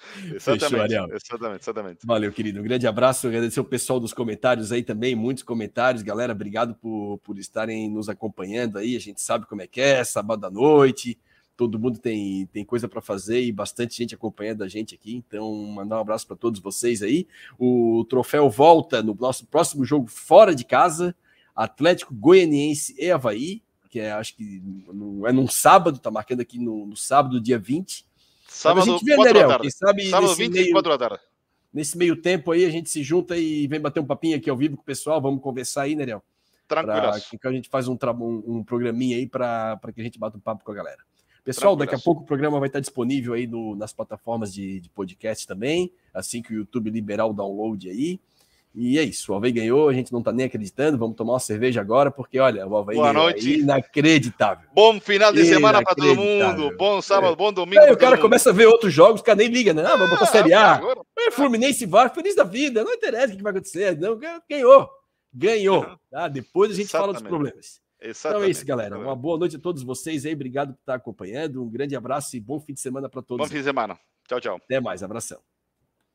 Exatamente, Fechou, exatamente, exatamente. Valeu, querido. Um grande abraço. Agradecer o pessoal dos comentários aí também, muitos comentários. Galera, obrigado por, por estarem nos acompanhando aí. A gente sabe como é que é, sábado à noite. Todo mundo tem, tem coisa para fazer e bastante gente acompanhando a gente aqui. Então, mandar um abraço para todos vocês aí. O troféu volta no nosso próximo jogo fora de casa. Atlético Goianiense e Havaí, que é, acho que no, é num sábado, tá marcando aqui no, no sábado, dia 20 Sábado, a gente vê, 4 né, da tarde. sabe Sábado, 20 meio, 4 da tarde. Nesse meio tempo aí, a gente se junta e vem bater um papinho aqui ao vivo com o pessoal. Vamos conversar aí, né, Léo? Tranquilo. Que a gente faz um, um, um programinha aí para que a gente bata um papo com a galera. Pessoal, daqui a pouco o programa vai estar disponível aí no, nas plataformas de, de podcast também, assim que o YouTube liberar o download aí. E é isso, o Alvei ganhou, a gente não tá nem acreditando, vamos tomar uma cerveja agora, porque olha, o Alvei Boa ganhou. noite. É inacreditável. Bom final de semana para todo mundo. Bom sábado, bom domingo. Aí o cara começa a ver outros jogos, o cara nem liga, né? Ah, vamos botar Série A. agora- É Fluminense vai, feliz da vida, não interessa o que vai acontecer, não, ganhou. Ganhou. Tá? Depois a gente fala dos Exatamente. problemas. Então é Exatamente. isso, galera. Uma boa noite a todos vocês aí. Obrigado por estar acompanhando. Um grande abraço e bom fim de semana para Bom todos. fim de semana. Tchau, tchau. Até mais. Abração.